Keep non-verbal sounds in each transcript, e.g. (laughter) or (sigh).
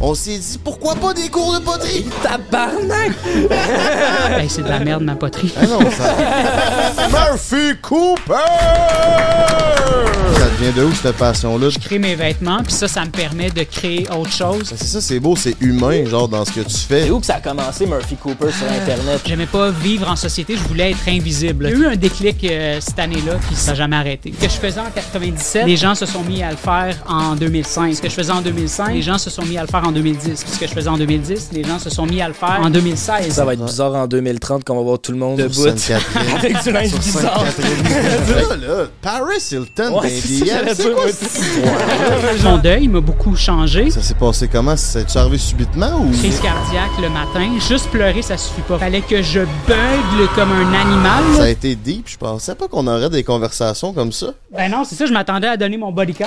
on s'est dit pourquoi pas des cours de poterie? (laughs) Tabarnak! Hey, (laughs) c'est de la merde, ma poterie. Ah non, ça. (laughs) Murphy Cooper! Ça devient de où cette passion-là? Je crée mes vêtements, puis ça, ça me permet de créer autre chose. C'est ça, c'est beau, c'est humain, genre, dans ce que tu fais. C'est où que ça a commencé, Murphy Cooper, sur Internet? J'aimais pas vivre en société, je voulais être invisible. Il y a eu un déclic euh, cette année-là, puis ça n'a jamais arrêté. Ce que je faisais en 97, les gens se sont mis à le faire en 2005. Ce que je faisais en 2005, les gens se sont mis à le faire en 2010. Puis ce que je faisais en 2010, les gens se sont mis à le faire en 2016. Ça va être bizarre en 2030 qu'on va voir tout le monde debout. (laughs) Avec du linge bizarre. (laughs) Là, là, Paris Hilton, Ouais, c'est c'est quoi? Mon (laughs) deuil m'a beaucoup changé. Ça s'est passé comment? Ça t'est arrivé subitement ou? Crise cardiaque le matin. Juste pleurer, ça suffit pas. Fallait que je bugle comme un animal. Ça a été deep, je pensais pas qu'on aurait des conversations comme ça. Ben non, c'est ça, je m'attendais à donner mon body count.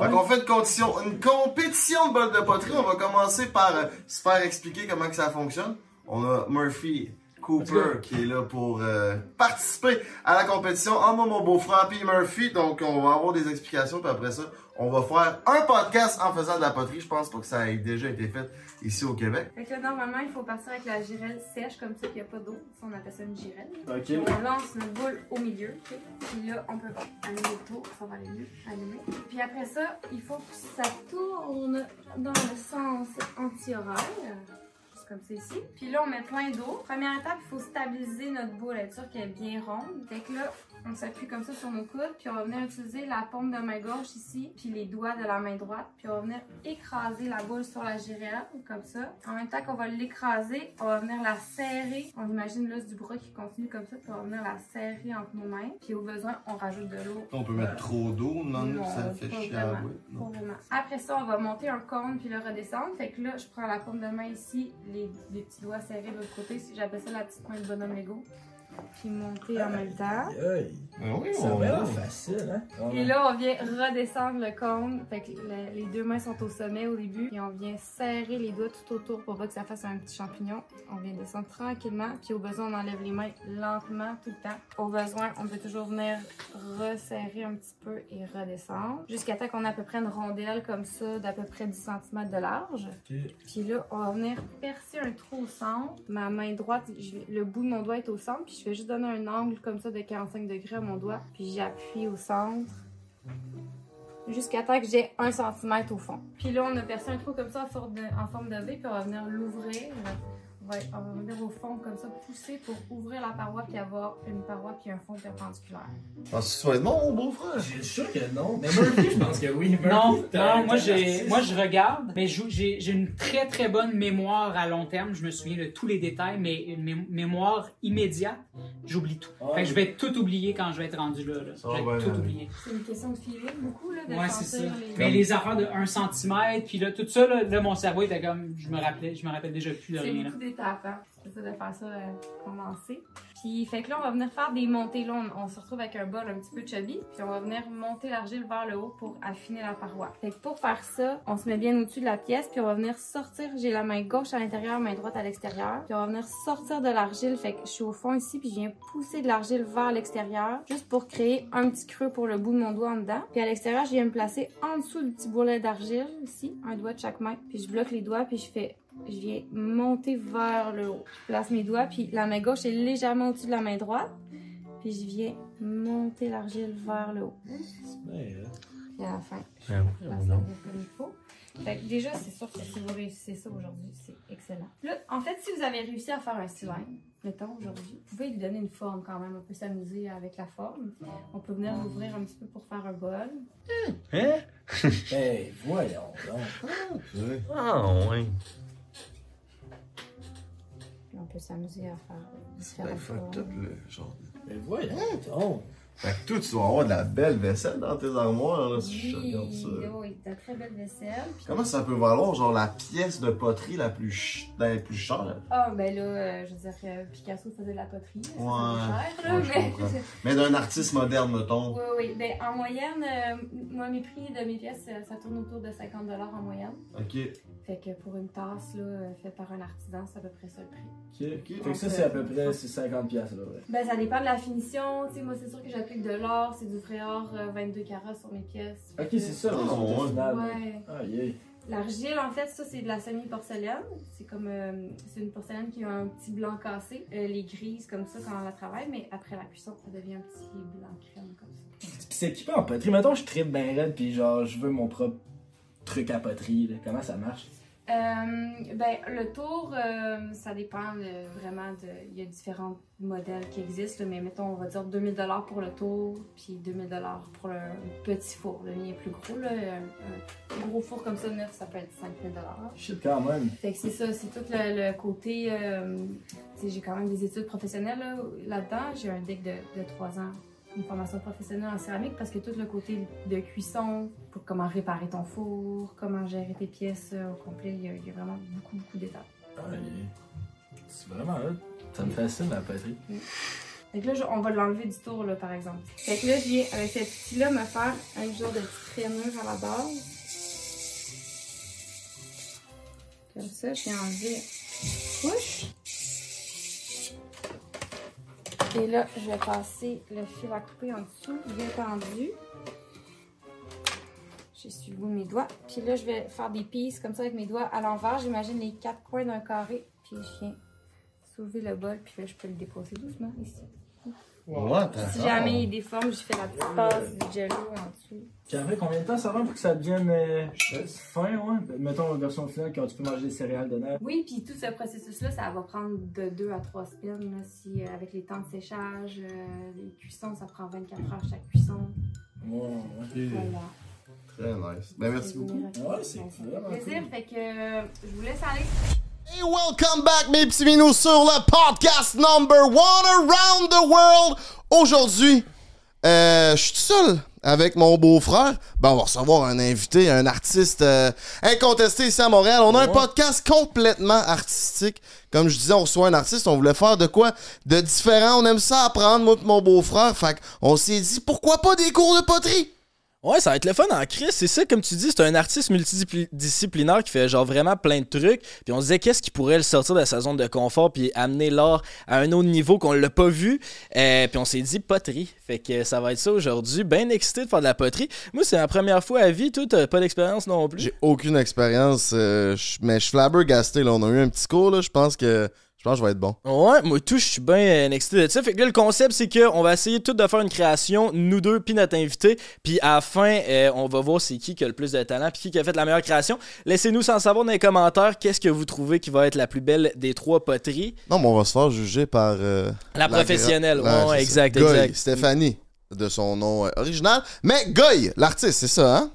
Fait qu'on fait une, condition, une compétition de bol de poterie. On va commencer par euh, se faire expliquer comment que ça fonctionne. On a Murphy Cooper qui est là pour euh, participer à la compétition en moi, mon beau-frère puis Murphy. Donc on va avoir des explications puis après ça, on va faire un podcast en faisant de la poterie. Je pense pas que ça ait déjà été fait ici au Québec. Fait que là, normalement, il faut partir avec la girelle sèche, comme ça, qu'il n'y a pas d'eau. Ça, on appelle ça une girelle. Ok. On lance notre boule au milieu, ok? Puis là, on peut allumer le tour, ça va aller mieux, allumer. Puis après ça, il faut que ça tourne dans le sens anti-horaire. Juste comme ça ici. Puis là, on met plein d'eau. Première étape, il faut stabiliser notre boule, être sûr qu'elle est bien ronde. Fait que là, on s'appuie comme ça sur nos coudes, puis on va venir utiliser la paume de main gauche ici, puis les doigts de la main droite, puis on va venir écraser la boule sur la girelle, comme ça. En même temps qu'on va l'écraser, on va venir la serrer. On imagine l'os du bras qui continue comme ça, puis on va venir la serrer entre nos mains. Puis au besoin, on rajoute de l'eau. On peut mettre trop d'eau, non, Non, ça fait chier à. Après ça, on va monter un cône puis le redescendre. Fait que là, je prends la paume de main ici, les, les petits doigts serrés de l'autre côté. J'appelle ça la petite pointe bonhomme Lego. Puis monter en même temps. Aïe, Ah oui, ça on facile, hein? Et là, on vient redescendre le cône. Fait que le- les deux mains sont au sommet au début. Et on vient serrer les doigts tout autour pour pas que ça fasse un petit champignon. On vient descendre tranquillement. Puis au besoin, on enlève les mains lentement tout le temps. Au besoin, on peut toujours venir resserrer un petit peu et redescendre. Jusqu'à temps qu'on ait à peu près une rondelle comme ça d'à peu près 10 cm de large. Puis là, on va venir percer un trou au centre. Ma main droite, le bout de mon doigt est au centre. Puis je vais juste donner un angle comme ça de 45 degrés à mon doigt. Puis j'appuie au centre. Jusqu'à temps que j'ai 1 cm au fond. Puis là, on a percé un trou comme ça en forme de, en forme de V. Puis on va venir l'ouvrir. Ouais, on va venir au fond comme ça, pousser pour ouvrir la paroi puis avoir une paroi puis un fond perpendiculaire. Penses-tu que ça va être bon, mon beau-frère? Je suis sûr que non. Mais Murphy, je pense que oui. Murphy, Non, non, moi j'ai, moi je regarde, mais j'ai une très très bonne mémoire à long terme. Je me souviens de tous les détails, mais une mé- mémoire immédiate, j'oublie tout. Ah. Fait que je vais tout oublier quand je vais être rendu là. Je vais va, tout euh, oublier. C'est une question de feeling beaucoup, là, de Ouais, c'est ça. les... Mais les affaires de 1 cm, puis là, tout ça, là, là, mon cerveau était comme, je me rappelais, je me rappelle déjà plus de C'est rien. là. D'étapes, hein. De faire ça, euh, commencer. Puis, fait que là, on va venir faire des montées. Là, on, se retrouve avec un bol un petit peu chubby. Puis, on va venir monter l'argile vers le haut pour affiner la paroi. Fait que pour faire ça, on se met bien au-dessus de la pièce. Puis, on va venir sortir. J'ai la main gauche à l'intérieur, main droite à l'extérieur. Puis, on va venir sortir de l'argile. Fait que je suis au fond ici. Puis, je viens pousser de l'argile vers l'extérieur. Juste pour créer un petit creux pour le bout de mon doigt en dedans. Puis, à l'extérieur, je viens me placer en dessous du petit boulet d'argile ici. Un doigt de chaque main. Puis, je bloque les doigts. Puis, je fais je viens monter vers le haut. Je place mes doigts, puis la main gauche est légèrement au-dessus de la main droite. Puis je viens monter l'argile vers le haut. Hein? Et à la fin, je Ben place comme il faut. Fait que déjà, c'est sûr que si vous réussissez ça aujourd'hui, c'est excellent. Là, en fait, si vous avez réussi à faire un cylindre, mettons aujourd'hui, vous pouvez lui donner une forme quand même. On peut s'amuser avec la forme. On peut venir l'ouvrir un petit peu pour faire un bol. Hein? Ben, (laughs) voyons donc. Ah, ouais. On peut s'amuser à faire différentes Ben, fucked up, le genre. Ben, voyons donc. Fait que toi, tu dois avoir de la belle vaisselle dans tes armoires, là, si je Oui, regarde ça. oui, t'as très belle vaisselle. Puis- Comment ça peut valoir, genre, la pièce de poterie la plus, ch- la plus chère? Ah, ben là, euh, je veux dire, euh, Picasso faisait de la poterie. ça Ouais. cher, là, Ouais, je mais-. (laughs) Mais d'un artiste moderne, mettons. Oui, oui. Ben, en moyenne, euh, moi, mes prix de mes pièces, euh, ça tourne autour de 50 en moyenne. Ok. Fait que pour une tasse, là, faite par un artisan, c'est à peu près ça le prix. Ok. Fait que ça, c'est à peu près c'est 50$, piastres, là, ouais. Ben, ça dépend de la finition. Tu sais, moi, c'est sûr que j'applique de l'or, c'est du vrai or, euh, 22 carats sur mes pièces. Ok, c'est ça, Ah, ouais. Ah, yeah. L'argile, en fait, ça, c'est de la semi-porcelaine. C'est comme. euh, c'est une porcelaine qui a un petit blanc cassé. Euh, les grises, comme ça, quand on la travaille, mais après la cuisson, ça devient un petit blanc crème, comme ça. Puis c'est équipé en poterie? Mettons, je tripe bien raide, puis genre, je veux mon propre truc à poterie. là. Comment ça marche? Euh, ben, le tour, euh, ça dépend euh, vraiment de. Il y a différents modèles qui existent, mais mettons, on va dire 2000 pour le tour, puis 2000 pour le petit four. Le mien est plus gros, là. Un, un gros four comme ça, neuf, ça peut être 5000 Shit, quand même. Fait que c'est ça, c'est tout le, le côté. euh, j'ai quand même des études professionnelles là, là-dedans. j'ai un DEC de, de 3 ans, une formation professionnelle en céramique parce que tout le côté de cuisson, pour comment réparer ton four, comment gérer tes pièces euh, au complet, il y, a, il y a vraiment beaucoup, beaucoup d'étapes. Ah. C'est vraiment. Ça me fascine, la poterie. Fait que là, on va l'enlever du tour, là, par exemple. Fait que là, je viens avec cet outil-là me faire un genre de petite à la base. Comme ça, je viens enlever une couche. Et là, je vais passer le fil à couper en dessous, bien tendu. J'essuie le bout de mes doigts. Puis là, je vais faire des pistes comme ça avec mes doigts à l'envers. J'imagine les quatre coins d'un carré. Puis je viens soulever le bol. Puis là, je peux le déposer doucement ici. Si jamais il déforme, je fais la petite passe du jello en dessous. Puis après, combien de temps ça va pour que ça devienne euh, fin, ouais? Mettons, la version finale, quand tu peux manger des céréales de neige. Oui, puis tout ce processus-là, ça va prendre de 2 à 3 semaines. là, si, euh, avec les temps de séchage, euh, les cuissons, ça prend 24 heures chaque cuisson. Ouais. Voilà. Très nice. Ben, merci beaucoup. Ouais, c'est vraiment plaisir. Fait que euh, je vous laisse aller. Et welcome back, mes petits minous, sur le podcast number one around the world. Aujourd'hui, euh, je suis tout seul avec mon beau-frère. Ben, on va recevoir un invité, un artiste euh, incontesté ici à Montréal. On a un podcast complètement artistique. Comme je disais, on reçoit un artiste, on voulait faire de quoi de différent. On aime ça apprendre, moi et mon beau-frère. Fait qu'on s'est dit, pourquoi pas des cours de poterie? Ouais, ça va être le fun en crise. C'est ça, comme tu dis, c'est un artiste multidisciplinaire qui fait genre vraiment plein de trucs. Puis on se disait qu'est-ce qui pourrait le sortir de sa zone de confort puis amener l'art à un autre niveau qu'on l'a pas vu? Euh, puis on s'est dit poterie. Fait que ça va être ça aujourd'hui. Bien excité de faire de la poterie. Moi, c'est la première fois à vie. Toi, t'as pas d'expérience non plus? J'ai aucune expérience, euh, mais je suis flabbergasté. Là. On a eu un petit cours, là. je pense que je pense que je vais être bon. Ouais, moi tout, je suis bien euh, excité de ça. Fait que là, le concept, c'est qu'on va essayer tout de faire une création, nous deux, puis notre invité. Puis à la fin, euh, on va voir c'est qui qui a le plus de talent, puis qui a fait la meilleure création. Laissez-nous sans savoir dans les commentaires qu'est-ce que vous trouvez qui va être la plus belle des trois poteries. Non, mais on va se faire juger par. euh, La professionnelle, gra- ouais, exact. Goy, exact. Stéphanie, de son nom euh, original. Mais Goy, l'artiste, c'est ça, hein?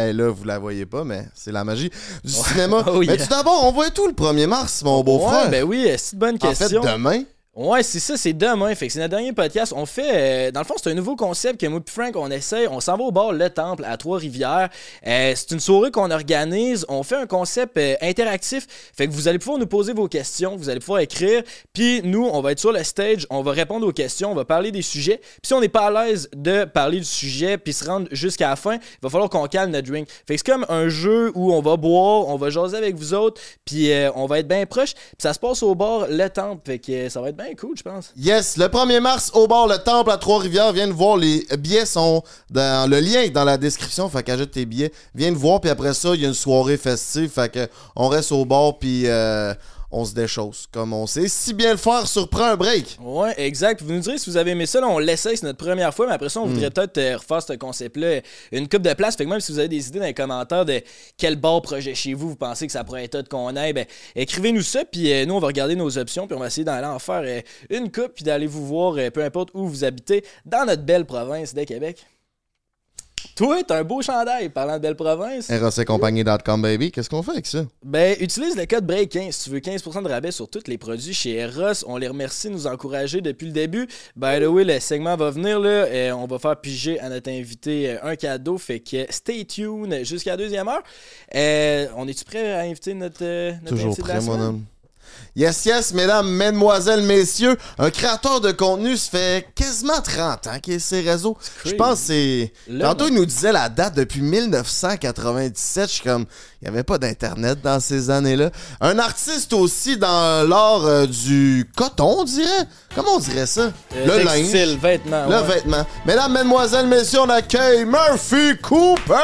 Eh là, vous la voyez pas, mais c'est la magie du cinéma. (laughs) Oh, yeah. Mais tout d'abord, on voit tout le 1er mars, mon beau-frère. Ouais, ben oui, c'est une bonne en fait, question? demain. Ouais, c'est ça, c'est demain. Fait que c'est notre dernier podcast. On fait, euh, dans le fond, c'est un nouveau concept que moi et Frank, on essaie. On s'en va au bar Le Temple à Trois-Rivières. Euh, c'est une soirée qu'on organise. On fait un concept euh, interactif. Fait que vous allez pouvoir nous poser vos questions. Vous allez pouvoir écrire. Puis nous, on va être sur le stage. On va répondre aux questions. On va parler des sujets. Puis si on n'est pas à l'aise de parler du sujet puis se rendre jusqu'à la fin, il va falloir qu'on calme notre drink. Fait que c'est comme un jeu où on va boire, on va jaser avec vous autres. Puis on va être bien proche. Puis ça se passe au bar Le Temple. Fait que ça va être bien cool, je pense. Yes, le 1er mars, au bar Le Temple à Trois-Rivières. Viens nous voir, les billets sont dans le lien dans la description. Fait qu'ajoute tes billets. Viens nous voir, puis après ça, il y a une soirée festive. Fait que on reste au bar, puis euh, on se déchausse. Comme on sait si bien le faire sur Prends un break. Ouais, exact. Vous nous direz si vous avez aimé ça. Là, on l'essaye, c'est notre première fois, mais après ça, on Mm. voudrait peut-être euh, refaire ce concept-là une coupe de place. Fait que même si vous avez des idées dans les commentaires de quel bar projet chez vous, vous pensez que ça pourrait être qu'on aille, ben, écrivez-nous ça, puis euh, nous, on va regarder nos options, puis on va essayer d'aller en faire euh, une coupe, puis d'aller vous voir, euh, peu importe où vous habitez, dans notre belle province de Québec. Toi, t'as un beau chandail parlant de belle province. RSCompagnie.com, baby. Qu'est-ce qu'on fait avec ça? Ben, utilise le code BREAK15 si tu veux 15% de rabais sur tous les produits chez Eros. On les remercie de nous encourager depuis le début. By the way, le segment va venir là. et on va faire piger à notre invité euh, un cadeau. Fait que stay tuned jusqu'à la deuxième heure. Euh, on est-tu prêt à inviter notre, euh, notre Toujours invité de la prêt, mon homme. Yes, yes, mesdames, mesdemoiselles, messieurs, un créateur de contenu, ça fait quasiment 30 ans qu'il est sur ses réseaux. Je pense que c'est... Tantôt, il nous disait la date depuis 1997. Je suis comme... Il n'y avait pas d'Internet dans ces années-là. Un artiste aussi dans l'art euh, du coton, on dirait. Comment on dirait ça? Euh, le textile, linge. vêtements. Le ouais. vêtement. Mesdames, mesdemoiselles, messieurs, on accueille Murphy Cooper!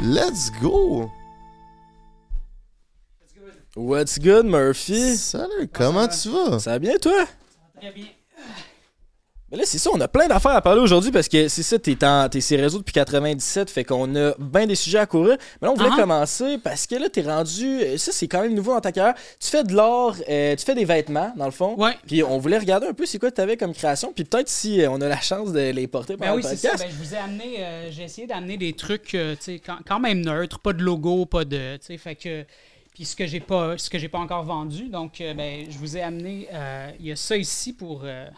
Let's go! What's good, Murphy? Salut, comment tu vas? Ça va bien, toi? Très bien. Mais là, c'est ça, on a plein d'affaires à parler aujourd'hui parce que c'est ça, t'es, en, t'es sur les réseaux depuis 97, fait qu'on a bien des sujets à courir. Mais là, on voulait Ah. commencer parce que là, t'es rendu. euh, Ça, c'est quand même nouveau dans ta carrière. Tu fais de l'art, euh, tu fais des vêtements, dans le fond. Ouais. Puis on voulait regarder un peu c'est quoi que t'avais comme création. Puis peut-être si euh, on a la chance de les porter Ben pendant oui, le c'est ça. podcast. Ben, je vous ai amené, euh, j'ai essayé d'amener des trucs, euh, tu sais, quand, quand même neutres, pas de logo, pas de, tu sais, fait que, puis ce que j'ai pas, ce que j'ai pas encore vendu, donc, euh, ben, je vous ai amené, euh, il y a ça ici pour, euh,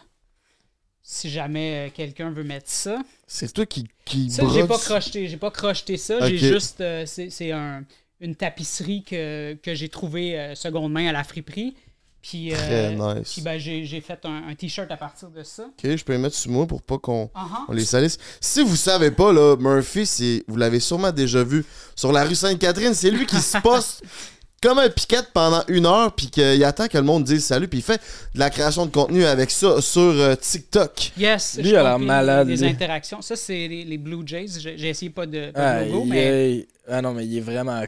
si jamais quelqu'un veut mettre ça. C'est toi qui, qui Ça, j'ai pas crocheté, j'ai pas crocheté ça, j'ai juste, c'est, c'est un, une tapisserie que, que j'ai trouvée seconde main à la friperie. Puis, euh, Très nice. puis ben, j'ai, j'ai fait un, un t-shirt à partir de ça. Ok, je peux les mettre sur moi pour pas qu'on Uh-huh. on les salisse. Si vous savez pas, là, Murphy, c'est, vous l'avez sûrement déjà vu sur la rue Sainte-Catherine, c'est lui qui se poste (laughs) comme un piquette pendant une heure, puis qu'il attend que le monde dise salut, puis il fait de la création de contenu avec ça sur euh, TikTok. Yes, Lui, je a l'air compile malade, Les interactions. Ça, c'est les, les Blue Jays. J'ai essayé pas de, pas de Ah, logo, mais. est- ah non, mais il est vraiment.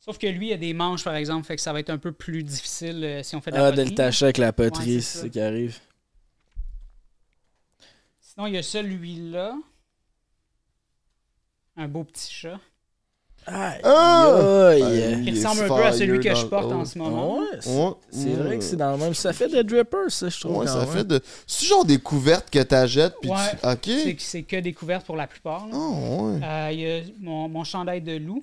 Sauf que lui, il a des manches, par exemple, fait que ça va être un peu plus difficile euh, si on fait de la Ah, de poterie. le tâcher avec la poterie, Ouais, c'est ce qui arrive. Sinon, il y a celui-là. Un beau petit chat. Aïe, Ah! Qui Il ressemble un peu à celui que je porte en ce moment. Ouais, c'est vrai que c'est dans le même. Ça fait de dripper, ça, je trouve. Ouais, ça fait de. C'est genre des couvertes que t'achètes, puis Ouais. tu. Ok. C'est que découverte pour la plupart. là. Oh, ouais. Euh, il y a mon, mon chandail de loup.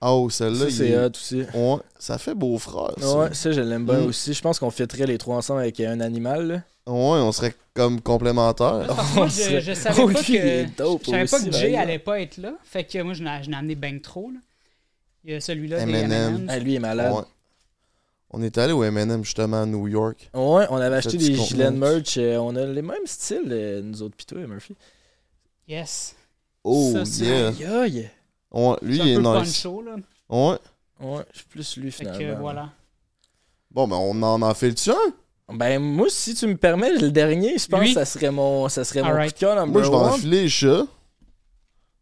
Oh, celle-là, Ça, il c'est est- hot aussi. Ouais, ça fait beau frère. Ça. Ouais, ça, je l'aime bien Mm. aussi. Je pense qu'on fêterait les trois ensemble avec un animal. Là. Ouais, on serait comme complémentaires. Parce que moi, je, savais Oh, pas que. Je savais pas que Jay exemple. allait pas être là. Fait que moi, je l'ai amené ben trop. Là. Il y a celui-là M&M. Ah, lui, est malade. Ouais. On est allé au M&M justement à New York. Ouais, on avait acheté des gilets de merch. euh, on a les mêmes styles, euh, nous autres, pis toi, Murphy. Yes. Oh Ça, yeah. Aïe, aïe. Ouais, lui il est nice. poncho, là. Ouais. Ouais, je suis plus lui, Fait que voilà. Bon, ben on en en fait le un? Ben, moi, si tu me permets, le dernier, je pense Lui? que ça serait mon, ça serait mon Alright. coup de cœur Moi, je vais one. enfiler les chats.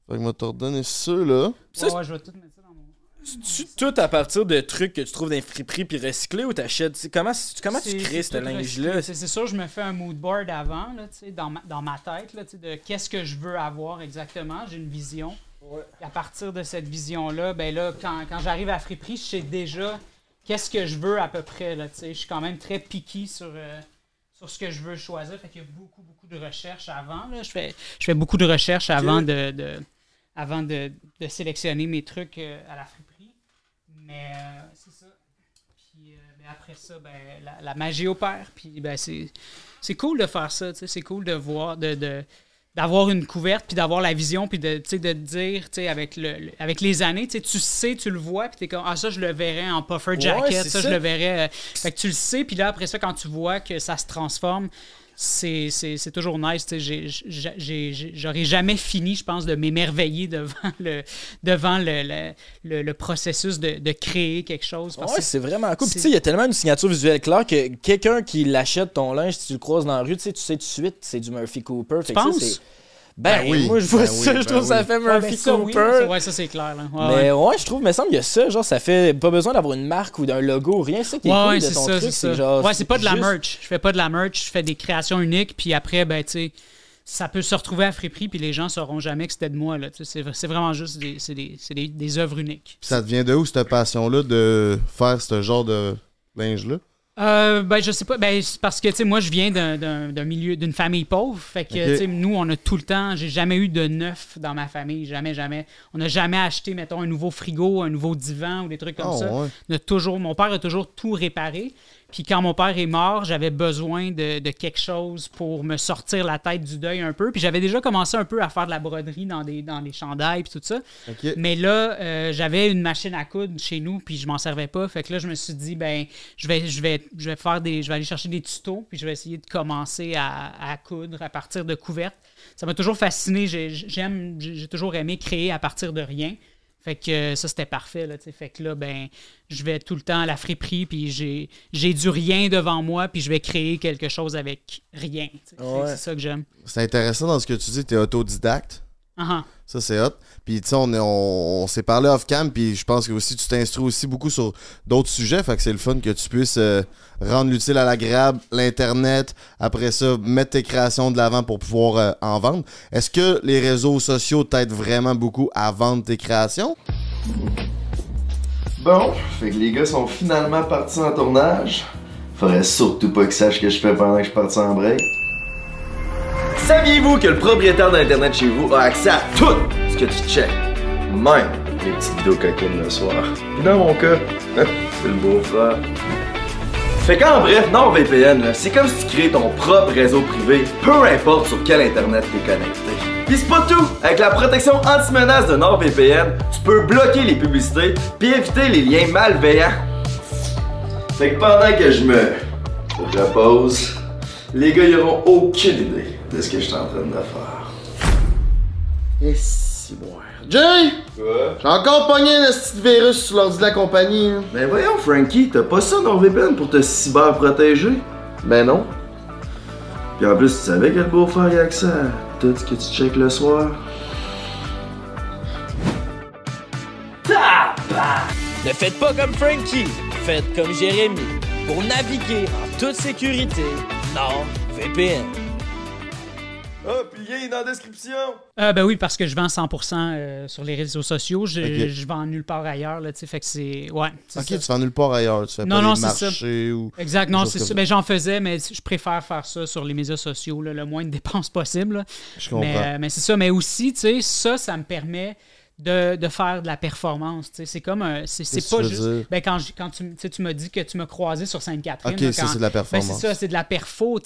Fait que je vais te redonner ceux-là. Ça, Ouais, ouais, je vais tout mettre ça dans mon. Tu tout à partir de trucs que tu trouves dans les friperies puis recyclés ou t'achètes? Comment comment tu C'est- crées c'est ce tout linge recyclé. là C'est c'est sûr, je me fais un mood board avant, là, tu sais, dans, ma, dans ma tête, là, tu sais, de qu'est-ce que je veux avoir exactement. J'ai une vision. Et à partir de cette vision-là, ben là, quand, quand j'arrive à la friperie, je sais déjà qu'est-ce que je veux à peu près. Là, je suis quand même très picky sur, euh, sur ce que je veux choisir. Fait qu'il y a beaucoup, beaucoup de recherches avant. Là. Je, fais, je fais beaucoup de recherches avant de, de- avant de, de sélectionner mes trucs euh, à la friperie. Mais euh, c'est ça. Puis ben, après ça, ben, la, la magie opère. Puis ben, c'est, cool de faire ça. C'est cool de voir, de, de- d'avoir une couverte, puis d'avoir la vision, puis de, de te dire, tu sais, avec, le, le- avec les années, tu sais, tu sais, tu le vois, puis t'es comme, ah, ça, je le verrais en puffer jacket, ça. je le verrais. euh, Fait que tu le sais, puis là, après ça, quand tu vois que ça se transforme, c'est, toujours nice. tu J'aurais jamais fini, je pense, de m'émerveiller devant le, devant le, le, le- le processus de, de créer quelque chose. Que c'est vraiment cool. Tu sais, il y a tellement une signature visuelle claire que quelqu'un qui l'achète ton linge, si tu le croises dans la rue, tu sais, tu sais tout de suite, c'est du Murphy Cooper. Fait penses? c'est- Ben, Ben oui, moi je vois ben ça, oui, je trouve ben ça oui. fait Ouais, Murphy ben ça, oui, Cooper. ça, ouais, ça, c'est clair. Là. Ouais, mais ouais. ouais, je trouve, me semble, il y a ça, genre, ça fait pas besoin d'avoir une marque ou d'un logo, rien. C'est ça qui est Ouais, cool ouais, de c'est ton ça, truc, c'est ça. genre. ouais, c'est pas de la juste- merch. Je fais pas de la merch, je fais des créations uniques, puis après, ben, tu sais, ça peut se retrouver à friperie, puis les gens sauront jamais que c'était de moi, là. Tu sais, C'est c'est vraiment juste des, c'est des, c'est des, des œuvres uniques. Ça te vient de où cette passion-là de faire ce genre de linge-là? Euh, ben, je sais pas. Ben, c'est parce que, tu sais, moi, je viens d'un- milieu, d'une famille pauvre. Fait que, Ok. tu sais, nous, on a tout le temps. J'ai jamais eu de neuf dans ma famille. Jamais, jamais. On n'a jamais acheté, mettons, un nouveau frigo, un nouveau divan ou des trucs comme Oh, ça. ouais. On a toujours, mon père a toujours tout réparé. Puis quand mon père est mort, j'avais besoin de, de quelque chose pour me sortir la tête du deuil un peu. Puis j'avais déjà commencé un peu à faire de la broderie dans, des, dans les chandails puis tout ça. Mais là, euh, j'avais une machine à coudre chez nous, puis je m'en servais pas. Fait que là, je me suis dit, ben, je vais, je vais, je vais faire des, je vais aller chercher des tutos, puis je vais essayer de commencer à, à coudre à partir de couvertes. Ça m'a toujours fasciné. J'ai toujours aimé créer à partir de rien. Fait que euh, ça, c'était parfait. Là, tu fait que là, ben, je vais tout le temps à la friperie, puis j'ai j'ai du rien devant moi, puis je vais créer quelque chose avec rien. tu Ouais. C'est ça que j'aime. C'est intéressant dans ce que tu dis, t'es autodidacte. Ah. Ça, c'est hot. Puis, tu sais, on, est- on, on s'est parlé off-cam, puis je pense que aussi tu t'instruis aussi beaucoup sur d'autres sujets. Fait que c'est le fun que tu puisses euh, rendre l'utile à l'agréable, l'Internet, après ça, mettre tes créations de l'avant pour pouvoir euh, en vendre. Est-ce que les réseaux sociaux t'aident vraiment beaucoup à vendre tes créations? Bon, fait que les gars sont finalement partis en tournage. Faudrait surtout pas qu'ils sachent que je fais pendant que je suis parti en break. Saviez-vous que le propriétaire d'Internet chez vous a accès à tout ce que tu checkes? Même les petites vidéos coquines le soir? Puis dans mon cas, (laughs) c'est le beau-frère. Fait qu'en bref, NordVPN, c'est comme si tu crées ton propre réseau privé, peu importe sur quel internet t'es connecté. Pis c'est pas tout! Avec la protection anti-menace de NordVPN, tu peux bloquer les publicités puis éviter les liens malveillants. Fait que pendant que je me repose, les gars ils auront aucune idée de ce que je suis en train de faire. Et si, bon. Jay! Quoi? J'ai encore pogné un petit virus sur l'ordi de la compagnie. hein. Ben voyons Frankie, t'as pas ça NordVPN pour te cyber-protéger? Ben non. Puis en plus, tu savais que le beau-frère y a accès à tout ce que tu checkes le soir? Ne faites pas comme Frankie, faites comme Jérémy. Pour naviguer en toute sécurité, NordVPN. Ah, puis le lien est dans la description! Euh, ben oui, parce que je vends 100% euh, sur les réseaux sociaux. Je, Ok. je vends nulle part ailleurs. Là, tu sais, fait que c'est. Ouais, Ok, ça. tu fais nulle part ailleurs. Tu fais Non, pas non, des c'est ça. marchés ou. Exact, non, c'est ça. Ben, j'en faisais, mais je préfère faire ça sur les médias sociaux, là, le moins de dépenses possible. là. Je comprends. Mais, euh, mais c'est ça. Mais aussi, tu sais, ça, ça me permet de, de faire de la performance. C'est comme un. C'est pas juste. dire? Ben, quand, je- quand tu, tu m'as dit que tu m'as croisé sur Sainte-Catherine. Ok, c'est de la ben, performance. c'est ça, c'est de la perfo,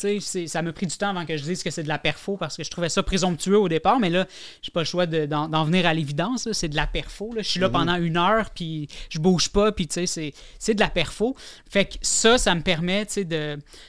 Ça m'a pris du temps avant que je dise que c'est de la perfo parce que je trouvais ça présomptueux au départ, mais là, j'ai pas le choix de- d'en venir à l'évidence. C'est de la perfo. Je suis là Mhm. pendant une heure, puis je bouge pas, puis c'est- c'est de la perfo. Fait que ça, ça me permet,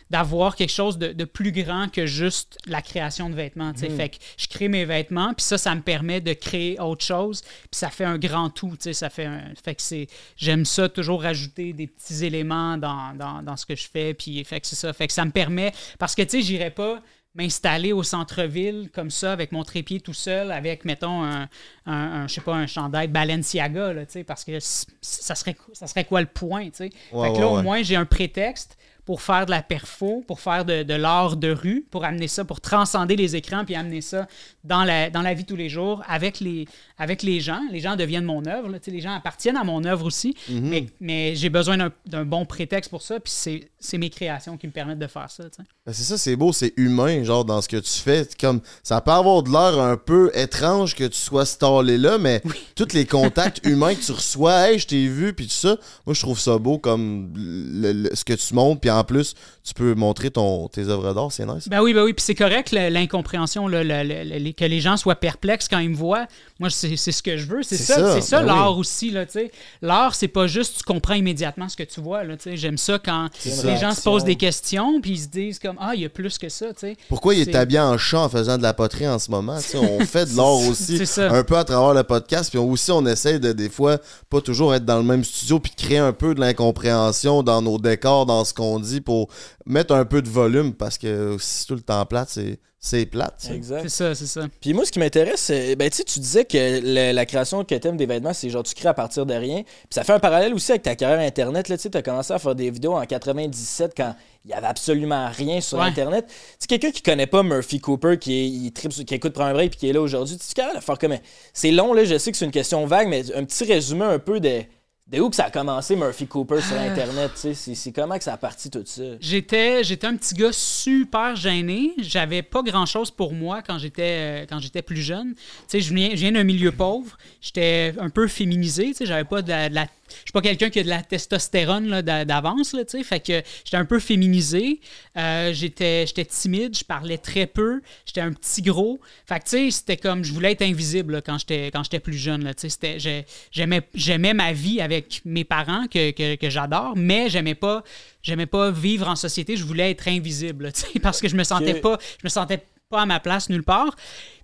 d'avoir quelque chose de, de plus grand que juste la création de vêtements, sais. Fait que je crée mes vêtements, puis ça, ça me permet de créer autre chose, puis ça fait un grand tout, tu sais. Ça fait un... Fait que c'est... J'aime ça, toujours rajouter des petits éléments dans, dans, dans ce que je fais, puis fait que c'est ça. Fait que ça me permet... Parce que, tu sais, j'irais pas m'installer au centre-ville comme ça avec mon trépied tout seul avec mettons un, un, un, je sais pas un chandail Balenciaga là, tu sais parce que ça serait ça serait quoi le point tu sais? Ouais, fait que là ouais. au moins j'ai un prétexte pour faire de la perfo, pour faire de, de l'art de rue, pour amener ça, pour transcender les écrans, puis amener ça dans la, dans la vie tous les jours avec les, avec les gens. Les gens deviennent mon œuvre, là. Les gens appartiennent à mon œuvre aussi, Mhm. mais, mais j'ai besoin d'un- bon prétexte pour ça, puis c'est mes créations qui me permettent de faire ça. Ben, c'est ça, c'est beau, c'est humain, genre, dans ce que tu fais. Comme, ça peut avoir de l'air un peu étrange que tu sois stallé là, mais (laughs) tous les contacts (laughs) humains que tu reçois, hey, je t'ai vu, puis tout ça, moi, je trouve ça beau comme le- le- ce que tu montres, puis en plus, tu peux montrer ton, tes œuvres d'art, c'est nice. Ben oui, ben oui, puis c'est correct l'incompréhension, le- que les gens soient perplexes quand ils me voient. Moi, c'est ce que je veux. C'est ça, ça, c'est ça ben l'art oui. aussi, là, tu sais. L'art, c'est pas juste tu comprends immédiatement ce que tu vois, là, tu sais. J'aime ça quand les gens se posent des questions puis ils se disent comme ah, il y a plus que ça, tu sais. Pourquoi il est habillé en chat en faisant de la poterie en ce moment? on (laughs) fait de l'art aussi ça. un peu à travers le podcast, puis aussi on essaie de des fois pas toujours être dans le même studio puis de créer un peu de l'incompréhension dans nos décors, dans ce qu'on dit pour mettre un peu de volume parce que si tout le temps plate, c'est c'est plate. sais. Exact. C'est ça, c'est ça. Puis moi, ce qui m'intéresse, c'est, ben, tu sais, tu disais que le- la création que t'aimes des vêtements, c'est genre tu crées à partir de rien. Puis ça fait un parallèle aussi avec ta carrière Internet. Là, tu sais, t'as commencé à faire des vidéos en 97 quand il y avait absolument rien sur Ouais. Internet. Tu sais, quelqu'un qui connaît pas Murphy Cooper, qui, est, il tripe sur- qui écoute Prendre un break puis qui est là aujourd'hui, tu es capable de faire comme. C'est long, là, je sais que c'est une question vague, mais un petit résumé un peu de De où que ça a commencé, Murphy Cooper, sur Ah. Internet? tu sais? C'est comment que ça a parti tout ça? J'étais, j'étais un petit gars super gêné. J'avais pas grand chose pour moi quand j'étais, euh, plus jeune. Tu sais, je viens, je viens d'un milieu pauvre. J'étais un peu féminisé. Tu sais, j'avais pas de la, de la- je suis pas quelqu'un qui a de la testostérone d'avance. Là, tu sais, fait que j'étais un peu féminisé. Euh, j'étais, j'étais timide. Je parlais très peu. J'étais un petit gros. Fait que tu sais, c'était comme je voulais être invisible là, quand j'étais, quand j'étais plus jeune. Là, tu sais, c'était, j'ai- j'aimais, j'aimais ma vie avec mes parents que, que, que j'adore, mais j'aimais pas j'aimais pas vivre en société, je voulais être invisible, là, tu sais, parce que je me sentais pas, je me sentais pas à ma place nulle part.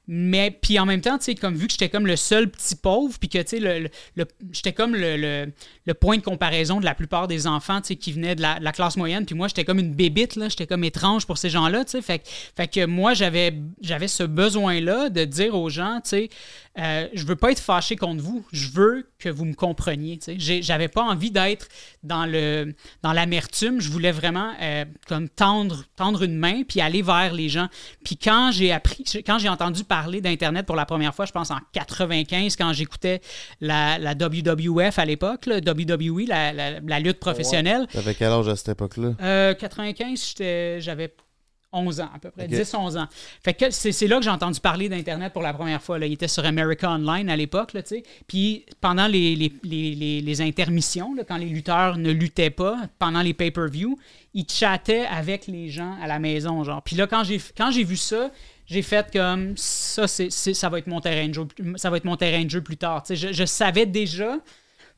Mais puis en même temps, tu sais, comme vu que j'étais comme le seul petit pauvre, puis que tu sais, le, le- j'étais comme le, le- le point de comparaison de la plupart des enfants, tu sais, qui venaient de la, classe moyenne, puis moi, j'étais comme une bébite, là, j'étais comme étrange pour ces gens-là, tu sais. Fait, que- fait que moi, j'avais, j'avais ce besoin-là de dire aux gens, tu sais, euh, je veux pas être fâché contre vous, je veux que vous me compreniez, tu sais. J'avais pas envie d'être dans le dans l'amertume, je voulais vraiment euh, comme tendre tendre une main puis aller vers les gens. Puis quand j'ai appris quand j'ai entendu parler d'internet pour la première fois, je pense en 95 quand j'écoutais la, la WWF à l'époque, WWE, la, la- la lutte professionnelle. T'avais quel âge à cette époque-là? Euh, 95, j'étais- j'avais 11 ans à peu près, Ok. 10-11 ans. Fait que c'est là que j'ai entendu parler d'Internet pour la première fois. Là. Il était sur America Online à l'époque, tu sais. Puis pendant les, les, les, les- les intermissions, là, quand les lutteurs ne luttaient pas, pendant les pay-per-view, ils chattaient avec les gens à la maison, genre. Puis là, quand j'ai vu ça, j'ai fait comme ça, c'est ça va être mon terrain de jeu, ça va être mon terrain de jeu plus tard. Je, je savais déjà.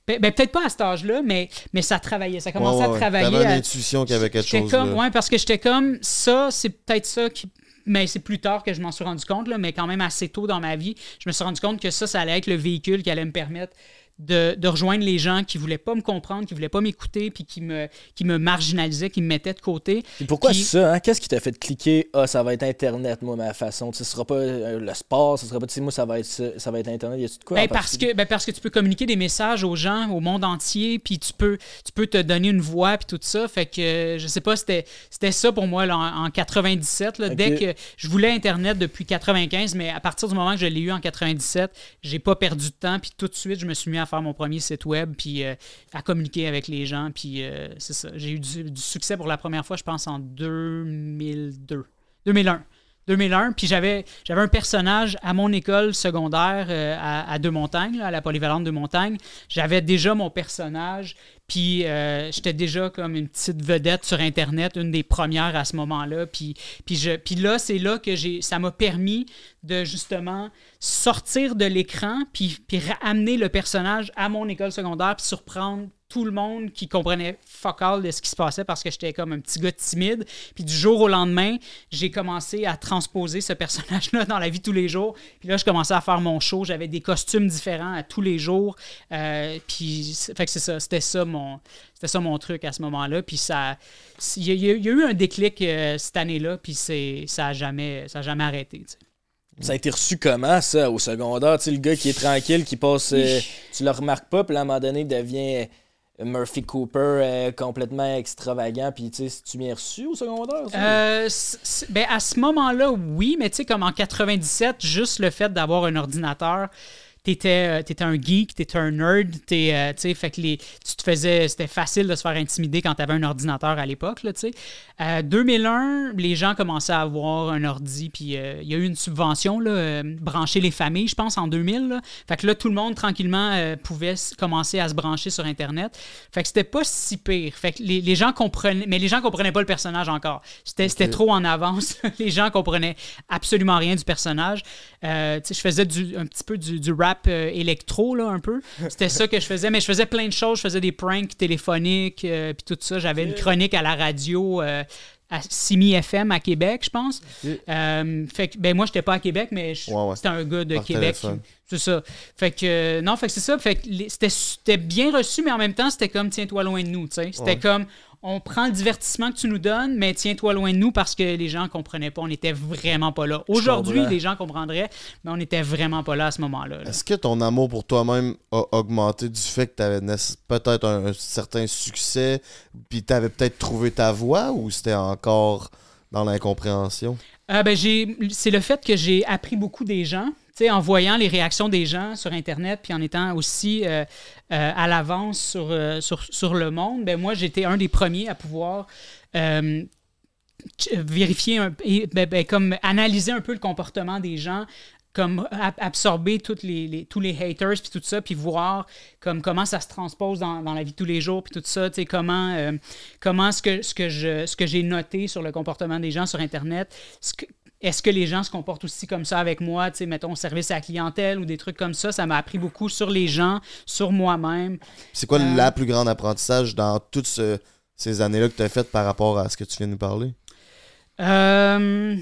Ben, peut-être pas à cet âge-là, mais, mais ça travaillait. Ça commençait Ouais, ouais, à travailler. T'avais à- une intuition qu'il y avait quelque chose. comme, ouais, parce que j'étais comme, ça, c'est peut-être ça qui. Mais c'est plus tard que je m'en suis rendu compte, là, mais quand même assez tôt dans ma vie, je me suis rendu compte que ça, ça allait être le véhicule qui allait me permettre de, de rejoindre les gens qui voulaient pas me comprendre, qui voulaient pas m'écouter, puis qui me, qui me marginalisaient, qui me mettaient de côté. Pourquoi Puis- ça? Hein? Qu'est-ce qui t'a fait cliquer? Ah, ça va être Internet, moi, ma façon. Ce sera pas euh, le sport, ce sera pas, tu sais, moi, ça va être, ça, va être Internet. Y a-tu de quoi? en Ben, parce, que, ben, parce que tu peux communiquer des messages aux gens, au monde entier, puis tu peux, tu peux te donner une voix, puis tout ça. Fait que, euh, je sais pas, c'était c'était ça pour moi là, en, en 97. Là. Dès que je voulais Internet depuis 95, mais à partir du moment que je l'ai eu en 97, j'ai pas perdu de temps, puis tout de suite, je me suis mis à faire mon premier site web, puis euh, à communiquer avec les gens, puis euh, c'est ça. J'ai eu du, du succès pour la première fois, je pense, en 2002. 2001. 2001, puis j'avais un personnage à mon école secondaire euh, à, à Deux-Montagnes, là, à la polyvalente de Montagne. J'avais déjà mon personnage, puis euh, j'étais déjà comme une petite vedette sur Internet, une des premières à ce moment-là. Puis, puis, je, puis là, c'est là que j'ai ça m'a permis de justement sortir de l'écran, puis, puis amener le personnage à mon école secondaire, puis surprendre tout le monde qui comprenait fuck all de ce qui se passait parce que j'étais comme un petit gars timide. Puis du jour au lendemain, j'ai commencé à transposer ce personnage-là dans la vie tous les jours. Puis là, je commençais à faire mon show. J'avais des costumes différents à tous les jours. Euh, puis, fait que c'est ça. C'était ça mon, c'était ça mon truc à ce moment-là. Puis ça, il y, a- y y eu un déclic euh, cette année-là. Puis c'est, ça a jamais, ça a jamais arrêté. Ça a été reçu comment, ça, au secondaire? Tu sais, le gars qui est tranquille, qui passe. euh, tu le remarques pas, puis là, à un moment donné, il devient Murphy Cooper euh, complètement extravagant. Puis, tu sais, tu bien reçu au secondaire? Euh, ben à ce moment-là, oui, mais tu sais, comme en 97, juste le fait d'avoir un ordinateur, t'étais, euh, t'étais un geek, t'étais un nerd, t'es, euh, fait que les, tu te faisais, c'était facile de se faire intimider quand t'avais un ordinateur à l'époque, là, tu sais. Euh, 2001, les gens commençaient à avoir un ordi, puis euh, il y a eu une subvention, là, euh, brancher les familles, je pense, en 2000, là. Fait que là, tout le monde, tranquillement, euh, pouvait commencer à se brancher sur Internet. Fait que c'était pas si pire. Fait que les, les gens comprenaient, mais les gens comprenaient pas le personnage encore. C'était, c'était trop en avance. (laughs) les gens comprenaient absolument rien du personnage. Euh, je faisais du, un petit peu du, du rap euh, électro, là, un peu. C'était ça que je faisais, mais je faisais plein de choses. Je faisais des pranks téléphoniques, euh, puis tout ça. J'avais une chronique à la radio. euh, à Simi FM à Québec, je pense. Euh, fait que, ben moi, j'étais pas à Québec, mais je- Ouais, ouais. c'était un gars de Par Québec. C'est ça. Fait que, euh, non, fait que c'est ça. Fait que c'était, c'était bien reçu, mais en même temps, c'était comme tiens-toi loin de nous, tu sais. C'était Ouais. comme on prend le divertissement que tu nous donnes, mais tiens-toi loin de nous parce que les gens comprenaient pas. On était vraiment pas là. Aujourd'hui, les gens comprendraient, mais on était vraiment pas là à ce moment-là. là. Est-ce que ton amour pour toi-même a augmenté du fait que tu avais peut-être un, un certain succès, puis tu avais peut-être trouvé ta voie, ou c'était encore dans l'incompréhension? Euh, ben, c'est le fait que j'ai appris beaucoup des gens, en voyant les réactions des gens sur Internet, puis en étant aussi euh, euh, à l'avance sur, euh, sur, sur le monde. Ben, moi, j'étais un des premiers à pouvoir vérifier, et, ben, ben, comme analyser un peu le comportement des gens comme ab- absorber toutes les, les- tous les haters puis tout ça puis voir comme comment ça se transpose dans, dans la vie de tous les jours puis tout ça tu sais comment euh, comment ce que ce que je ce que j'ai noté sur le comportement des gens sur internet ce que- est-ce que les gens se comportent aussi comme ça avec moi, tu sais, mettons, service à la clientèle ou des trucs comme ça? Ça m'a appris beaucoup sur les gens, sur moi-même. C'est quoi Euh, la plus grande apprentissage dans toutes ce- ces années-là que tu as faites par rapport à ce que tu viens de nous parler? Euh,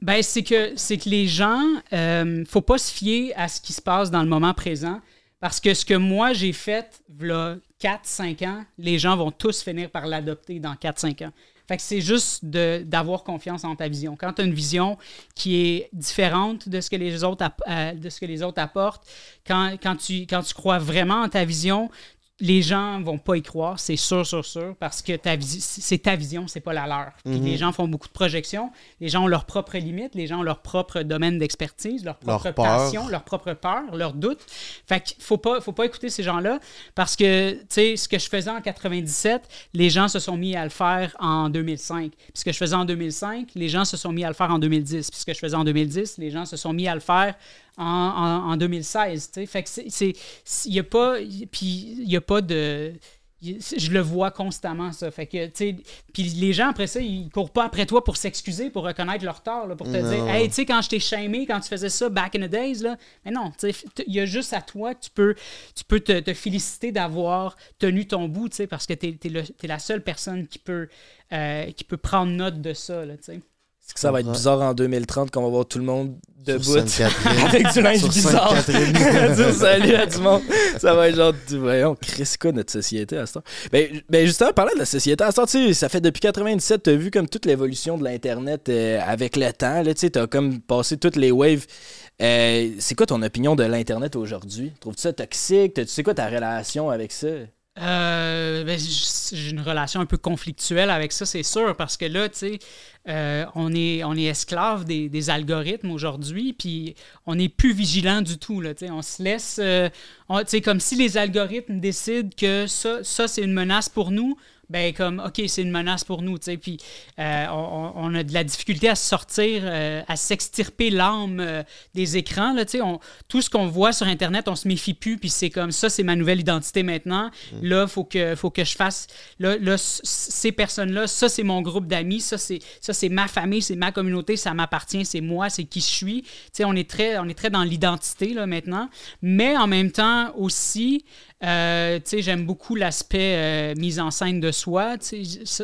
ben, c'est que, que les gens, euh, faut pas se fier à ce qui se passe dans le moment présent. Parce que ce que moi j'ai fait, là, 4-5 ans, les gens vont tous finir par l'adopter dans 4-5 ans. Fait que c'est juste d'avoir confiance en ta vision. Quand tu as une vision qui est différente de ce que les autres, euh, de ce que les autres apportent, quand, quand, tu, quand tu crois vraiment en ta vision, les gens vont pas y croire, c'est sûr, sûr, sûr, parce que ta c'est ta vision, c'est pas la leur. Puis Mhm. les gens font beaucoup de projections, les gens ont leurs propres limites, les gens ont leur propre domaine d'expertise, leur Leur propre peur. passion, leur propre peur, leurs doutes. Fait qu'il faut pas, faut pas écouter ces gens-là, parce que, tu sais, ce que je faisais en 97, les gens se sont mis à le faire en 2005. Puis ce que je faisais en 2005, les gens se sont mis à le faire en 2010. Puis ce que je faisais en 2010, les gens se sont mis à le faire en, en- en 2016. tu sais. Fait que c'est. c'est- Il n'y a pas. Puis il n'y a pas de. Je le vois constamment, ça. Fait que. Puis les gens, après ça, ils courent pas après toi pour s'excuser, pour reconnaître leur tort, là, pour te Non. dire, hey, tu sais, quand je t'ai shamé, quand tu faisais ça back in the days, là. Mais non, tu sais, il y a juste à toi que tu peux, tu peux te, te féliciter d'avoir tenu ton bout, tu sais, parce que tu es, la seule personne qui peut, euh, qui peut prendre note de ça, tu sais. Est-ce que ça va être bizarre en 2030 qu'on va voir tout le monde debout? (laughs) Avec du linge bizarre? Dire (laughs) salut à du monde. Ça va être genre, voyons, Chris, quoi notre société à ce temps? Ben, ben justement, parlant de la société à ce temps, tu sais, ça fait depuis 97, t'as vu comme toute l'évolution de l'Internet euh, avec le temps, là, tu sais, t'as comme passé toutes les waves. Euh, c'est quoi ton opinion de l'Internet aujourd'hui? Trouves-tu ça toxique? Tu sais quoi ta relation avec ça? Euh, ben, j'ai une relation un peu conflictuelle avec ça, c'est sûr, parce que là, tu sais, euh, on, est, on est esclave des, algorithmes aujourd'hui, puis on n'est plus vigilant du tout, là, tu sais, on se laisse, euh, tu sais, comme si les algorithmes décident que ça, ça c'est une menace pour nous, ben comme, OK, c'est une menace pour nous, tu sais, puis euh, on, on a de la difficulté à sortir, euh, à s'extirper l'âme euh, des écrans, là, tu tout ce qu'on voit sur Internet, on se méfie plus, puis c'est comme, ça, c'est ma nouvelle identité maintenant, là, faut que, faut que je fasse, là, là ces personnes-là, ça, c'est mon groupe d'amis, ça, c'est, ça, c'est ma famille, c'est ma communauté, ça m'appartient, c'est moi, c'est qui je suis, tu sais, on est très, on est très dans l'identité, là, maintenant, mais en même temps aussi, euh, j'aime beaucoup l'aspect euh, mise en scène de soi. Ça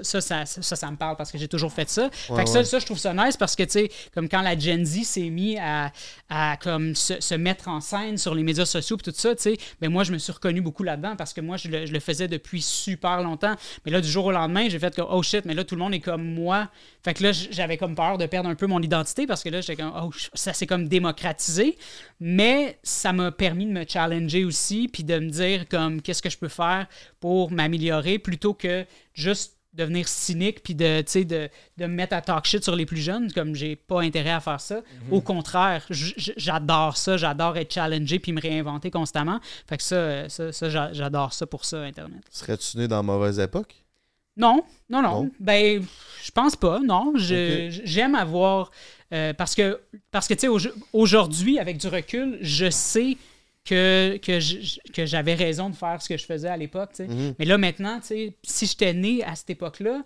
ça, ça, ça, ça, me parle parce que j'ai toujours fait ça. fait que ça, ouais. ça, je trouve ça nice parce que, tu sais, comme quand la Gen Z s'est mis à, à comme se, se mettre en scène sur les médias sociaux et tout ça, tu sais, ben moi, je me suis reconnu beaucoup là-dedans parce que moi, je le, je le faisais depuis super longtemps. Mais là, du jour au lendemain, j'ai fait que, oh shit, mais là, tout le monde est comme moi. Fait que là, j'avais comme peur de perdre un peu mon identité parce que là, j'étais comme, oh, ça s'est comme démocratisé. Mais ça m'a permis de me challenger aussi, puis de me dire comme, qu'est-ce que je peux faire pour m'améliorer plutôt que juste devenir cynique puis de, tu sais, de, de me mettre à talk shit sur les plus jeunes, comme j'ai pas intérêt à faire ça. Au contraire, j'adore ça, j'adore être challengé puis me réinventer constamment. Fait que ça, ça, ça, j'a- j'adore ça pour ça, Internet. Serais-tu né dans la mauvaise époque? Non, non, non. Non? Ben, je pense pas, non. J'aime avoir. euh, parce que, parce que tu sais, au- aujourd'hui, avec du recul, je sais que, que, j'avais raison de faire ce que je faisais à l'époque. Mhm. Mais là, maintenant, si j'étais né à cette époque-là,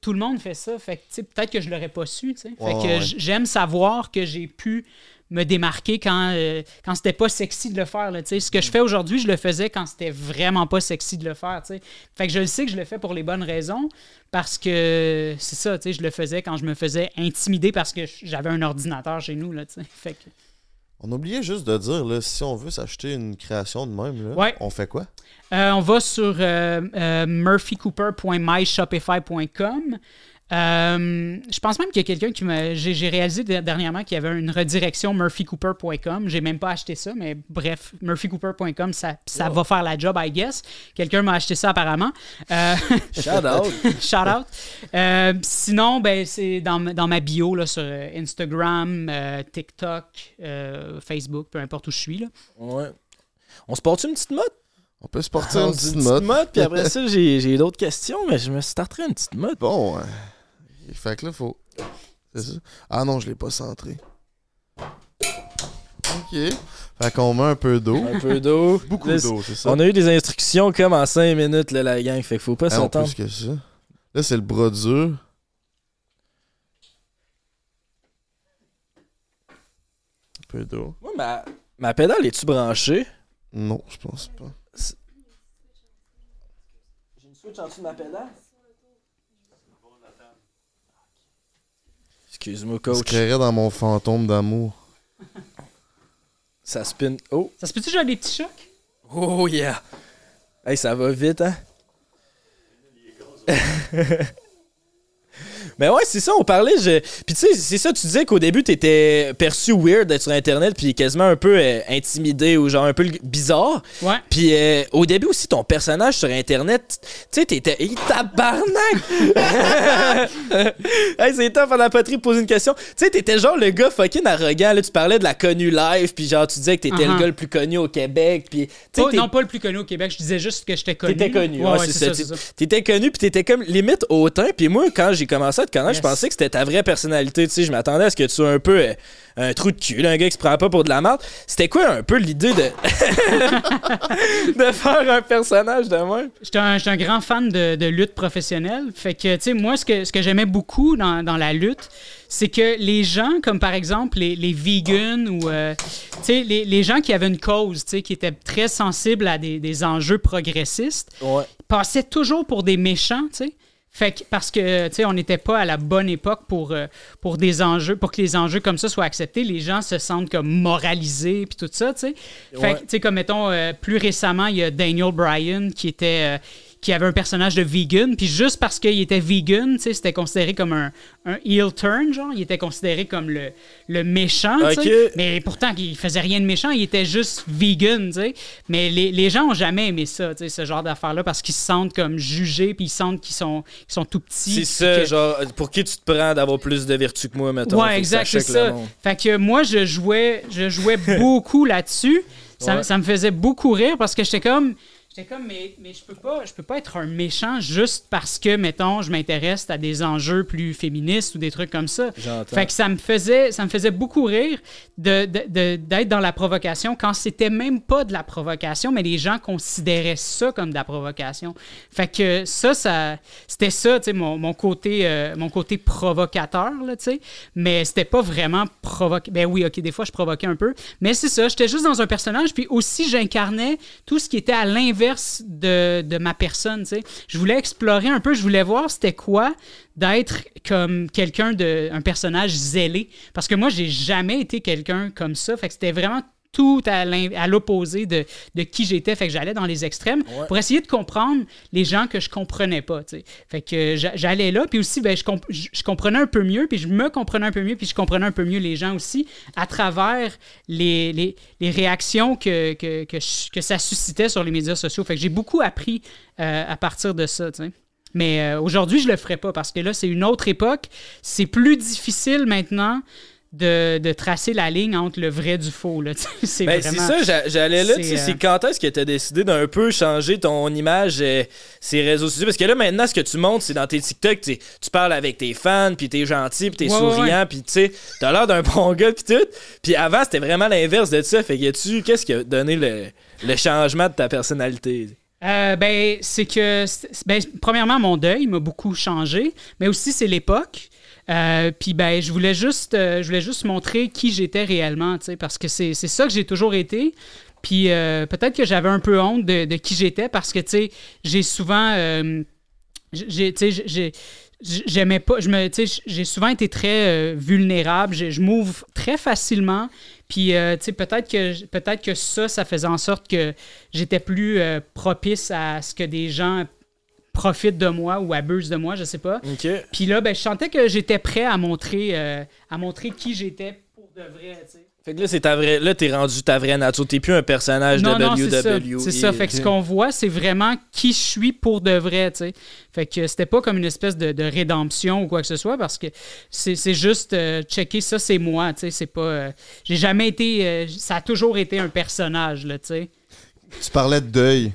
tout le monde fait ça. Fait que, peut-être que je l'aurais pas su. Fait que ouais. j'aime savoir que j'ai pu me démarquer quand, euh, quand c'était pas sexy de le faire. là. Ce que je fais aujourd'hui, je le faisais quand c'était vraiment pas sexy de le faire. Fait que je le sais que je le fais pour les bonnes raisons parce que c'est ça, je le faisais quand je me faisais intimider parce que j'avais un ordinateur chez nous. Là, fait que, On oubliait juste de dire, là, si on veut s'acheter une création de même, là, Ouais. on fait quoi? Euh, on va sur euh, euh, murphycooper.myshopify.com. Euh, je pense même qu'il y a quelqu'un qui m'a. J'ai j'ai réalisé de- dernièrement qu'il y avait une redirection murphycooper.com. J'ai même pas acheté ça, mais bref, murphycooper.com, ça, ça va faire la job, I guess. Quelqu'un m'a acheté ça apparemment. Euh, (laughs) Shout out. (laughs) Shout out. Euh, sinon, ben, c'est dans, ma- dans ma bio là, sur Instagram, euh, TikTok, euh, Facebook, peu importe où je suis. Là. Ouais. On se porte une petite mode? On peut se porter On une se dit petite mode. puis après ça, j'ai j'ai d'autres questions, mais je me starterai une petite mode. Bon, ouais. Fait que là, faut. C'est ça? Ah non, je l'ai pas centré. Ok. Fait qu'on met un peu d'eau. Un peu d'eau. (laughs) Beaucoup Là, d'eau, c'est ça. On a eu des instructions comme en 5 minutes, là, la gang, fait qu'il faut pas Ah, non, s'attendre. plus que ça. Là, c'est le bras dur. Un peu d'eau. Moi, ma, ma pédale, est-tu branchée? Non, je pense pas. J'ai une switch en dessous de ma pédale? Excuse-moi, Je coach. créerait dans mon fantôme d'amour. Ça spin. Oh! Ça se peut-tu j'ai des petits chocs? Oh yeah! Hey, ça va vite, hein? (laughs) (laughs) Mais ouais, c'est ça, on parlait. Je... Puis tu sais, c'est ça, tu disais qu'au début, t'étais perçu weird d'être sur Internet, puis quasiment un peu euh, intimidé ou genre un peu bizarre. Ouais. Puis euh, au début aussi, ton personnage sur Internet, tu sais, t'étais. Hey, tabarnak! (laughs) hey, c'est top pendant la poterie de poser une question. Tu sais, t'étais genre le gars fucking arrogant. Là, tu parlais de la connue live, puis genre, tu disais que t'étais Uh-huh. le gars le plus connu au Québec. Puis, t'es- non, pas le plus connu au Québec. Je disais juste que j'étais connu. T'étais connu, Ouais, c'est ça. T'étais connu, puis t'étais comme limite hautain. Puis moi, quand j'ai commencé à te connaître, je Yes. pensais que c'était ta vraie personnalité. Tu sais, je m'attendais à ce que tu sois un peu euh, un trou de cul, là, un gars qui se prend pas pour de la merde. C'était quoi un peu l'idée de (laughs) de faire un personnage de moi? J'étais un, j'étais un grand fan de, de lutte professionnelle. Fait que, tu sais, moi, ce que, ce que j'aimais beaucoup dans, dans la lutte, c'est que les gens, comme par exemple les, les vegans ou, euh, tu sais, les, les gens qui avaient une cause, tu sais, qui étaient très sensibles à des, des enjeux progressistes, Ouais. passaient toujours pour des méchants, tu sais. Fait que, parce que, tu sais, on n'était pas à la bonne époque pour, euh, pour des enjeux, pour que les enjeux comme ça soient acceptés. Les gens se sentent comme moralisés puis tout ça, tu sais. Fait Ouais. que, tu sais, comme mettons, euh, plus récemment, il y a Daniel Bryan qui était. euh, qui avait un personnage de vegan, puis juste parce qu'il était vegan, c'était considéré comme un, un heel turn, genre, il était considéré comme le, le méchant, tu sais. Ok. mais pourtant, il faisait rien de méchant, il était juste vegan, tu sais. Mais les, les gens ont jamais aimé ça, tu sais, ce genre d'affaires-là, parce qu'ils se sentent comme jugés, puis ils sentent qu'ils sont, qu'ils sont tout petits. C'est ça, que- genre, pour qui tu te prends d'avoir plus de vertu que moi, mettons? Faut Ouais, exact, c'est ça. Fait que moi, je jouais, je jouais beaucoup (laughs) là-dessus. Ça, Ouais. ça me faisait beaucoup rire parce que j'étais comme. J'étais comme, mais, mais je peux pas, je peux pas être un méchant juste parce que, mettons, je m'intéresse à des enjeux plus féministes ou des trucs comme ça. Fait que ça me faisait, ça me faisait beaucoup rire de, de- de- d'être dans la provocation quand c'était même pas de la provocation, mais les gens considéraient ça comme de la provocation. Fait que ça, ça c'était ça, tu sais, mon, mon côté, euh, mon côté provocateur, là, tu sais. Mais c'était pas vraiment provoqué. Ben oui, ok, des fois je provoquais un peu, mais c'est ça. J'étais juste dans un personnage, puis aussi j'incarnais tout ce qui était à l'inverse de, ma personne. Je voulais explorer un peu, je voulais voir c'était quoi d'être comme quelqu'un de un personnage zélé parce que moi j'ai jamais été quelqu'un comme ça fait c'était vraiment tout à l'opposé de, de qui j'étais fait que j'allais dans les extrêmes Ouais. pour essayer de comprendre les gens que je comprenais pas fait que j'a- j'allais là puis aussi ben, je, comp- je je comprenais un peu mieux puis je me comprenais un peu mieux puis je comprenais un peu mieux les gens aussi à travers les, les, les réactions que, que, que, je- que ça suscitait sur les médias sociaux fait que j'ai beaucoup appris euh, à partir de ça. Mais euh, aujourd'hui, je le ferai pas parce que là, c'est une autre époque. C'est plus difficile maintenant de, de tracer la ligne entre le vrai du faux. (laughs) c'est Ben, ça, j'a- j'allais là, c'est, euh, quand est-ce que tu as décidé d'un peu changer ton image, euh, ces réseaux sociaux? Parce que là, maintenant, ce que tu montres, c'est dans tes TikTok, tu parles avec tes fans, puis t'es gentil, puis t'es Ouais, souriant, puis tu sais, t'as l'air d'un (laughs) bon gars, puis tout. Puis avant, c'était vraiment l'inverse de ça. Fait que tu qu'est-ce qui a donné le, le changement de ta personnalité? Euh, ben, c'est que, ben, premièrement, mon deuil m'a beaucoup changé, mais aussi c'est l'époque. Euh, Puis ben, je voulais juste, euh, je voulais juste montrer qui j'étais réellement, parce que c'est ça que j'ai toujours été. Puis euh, peut-être que j'avais un peu honte de, qui j'étais parce que tu sais, j'ai souvent, j'ai, j'aimais pas je j'ai souvent été très vulnérable je, m'ouvre très facilement puis tu sais peut-être que peut-être que ça ça faisait en sorte que j'étais plus propice à ce que des gens profite de moi ou abuse de moi, je sais pas. Ok. Puis là, ben, je sentais que j'étais prêt à montrer, euh, à montrer qui j'étais pour de vrai, tu sais. Fait que là, c'est ta vraie. Là, t'es rendu ta vraie nature. T'es plus un personnage Non, de non, c'est ça. WWE. C'est ça. Fait que ce qu'on voit, c'est vraiment qui je suis pour de vrai, tu sais. Fait que c'était pas comme une espèce de, de rédemption ou quoi que ce soit, parce que c'est c'est juste euh, checker ça, c'est moi, tu sais. C'est pas. euh, J'ai jamais été. euh, ça a toujours été un personnage, là, tu sais. Tu parlais de deuil.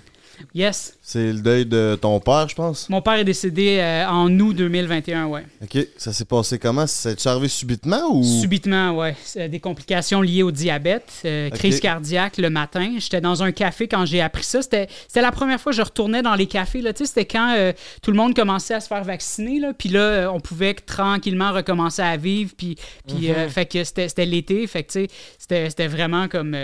Yes. C'est le deuil de ton père, je pense? Mon père est décédé euh, en août 2021, ouais. Ok, ça s'est passé comment? C'est arrivé subitement ou? Subitement, ouais. Des complications liées au diabète, euh, crise cardiaque le matin. J'étais dans un café quand j'ai appris ça. C'était la première fois que je retournais dans les cafés. là. Tu sais, C'était quand euh, tout le monde commençait à se faire vacciner. Là. Puis là, on pouvait tranquillement recommencer à vivre. Puis, puis euh, fait que c'était l'été. Fait que c'était c'était vraiment comme.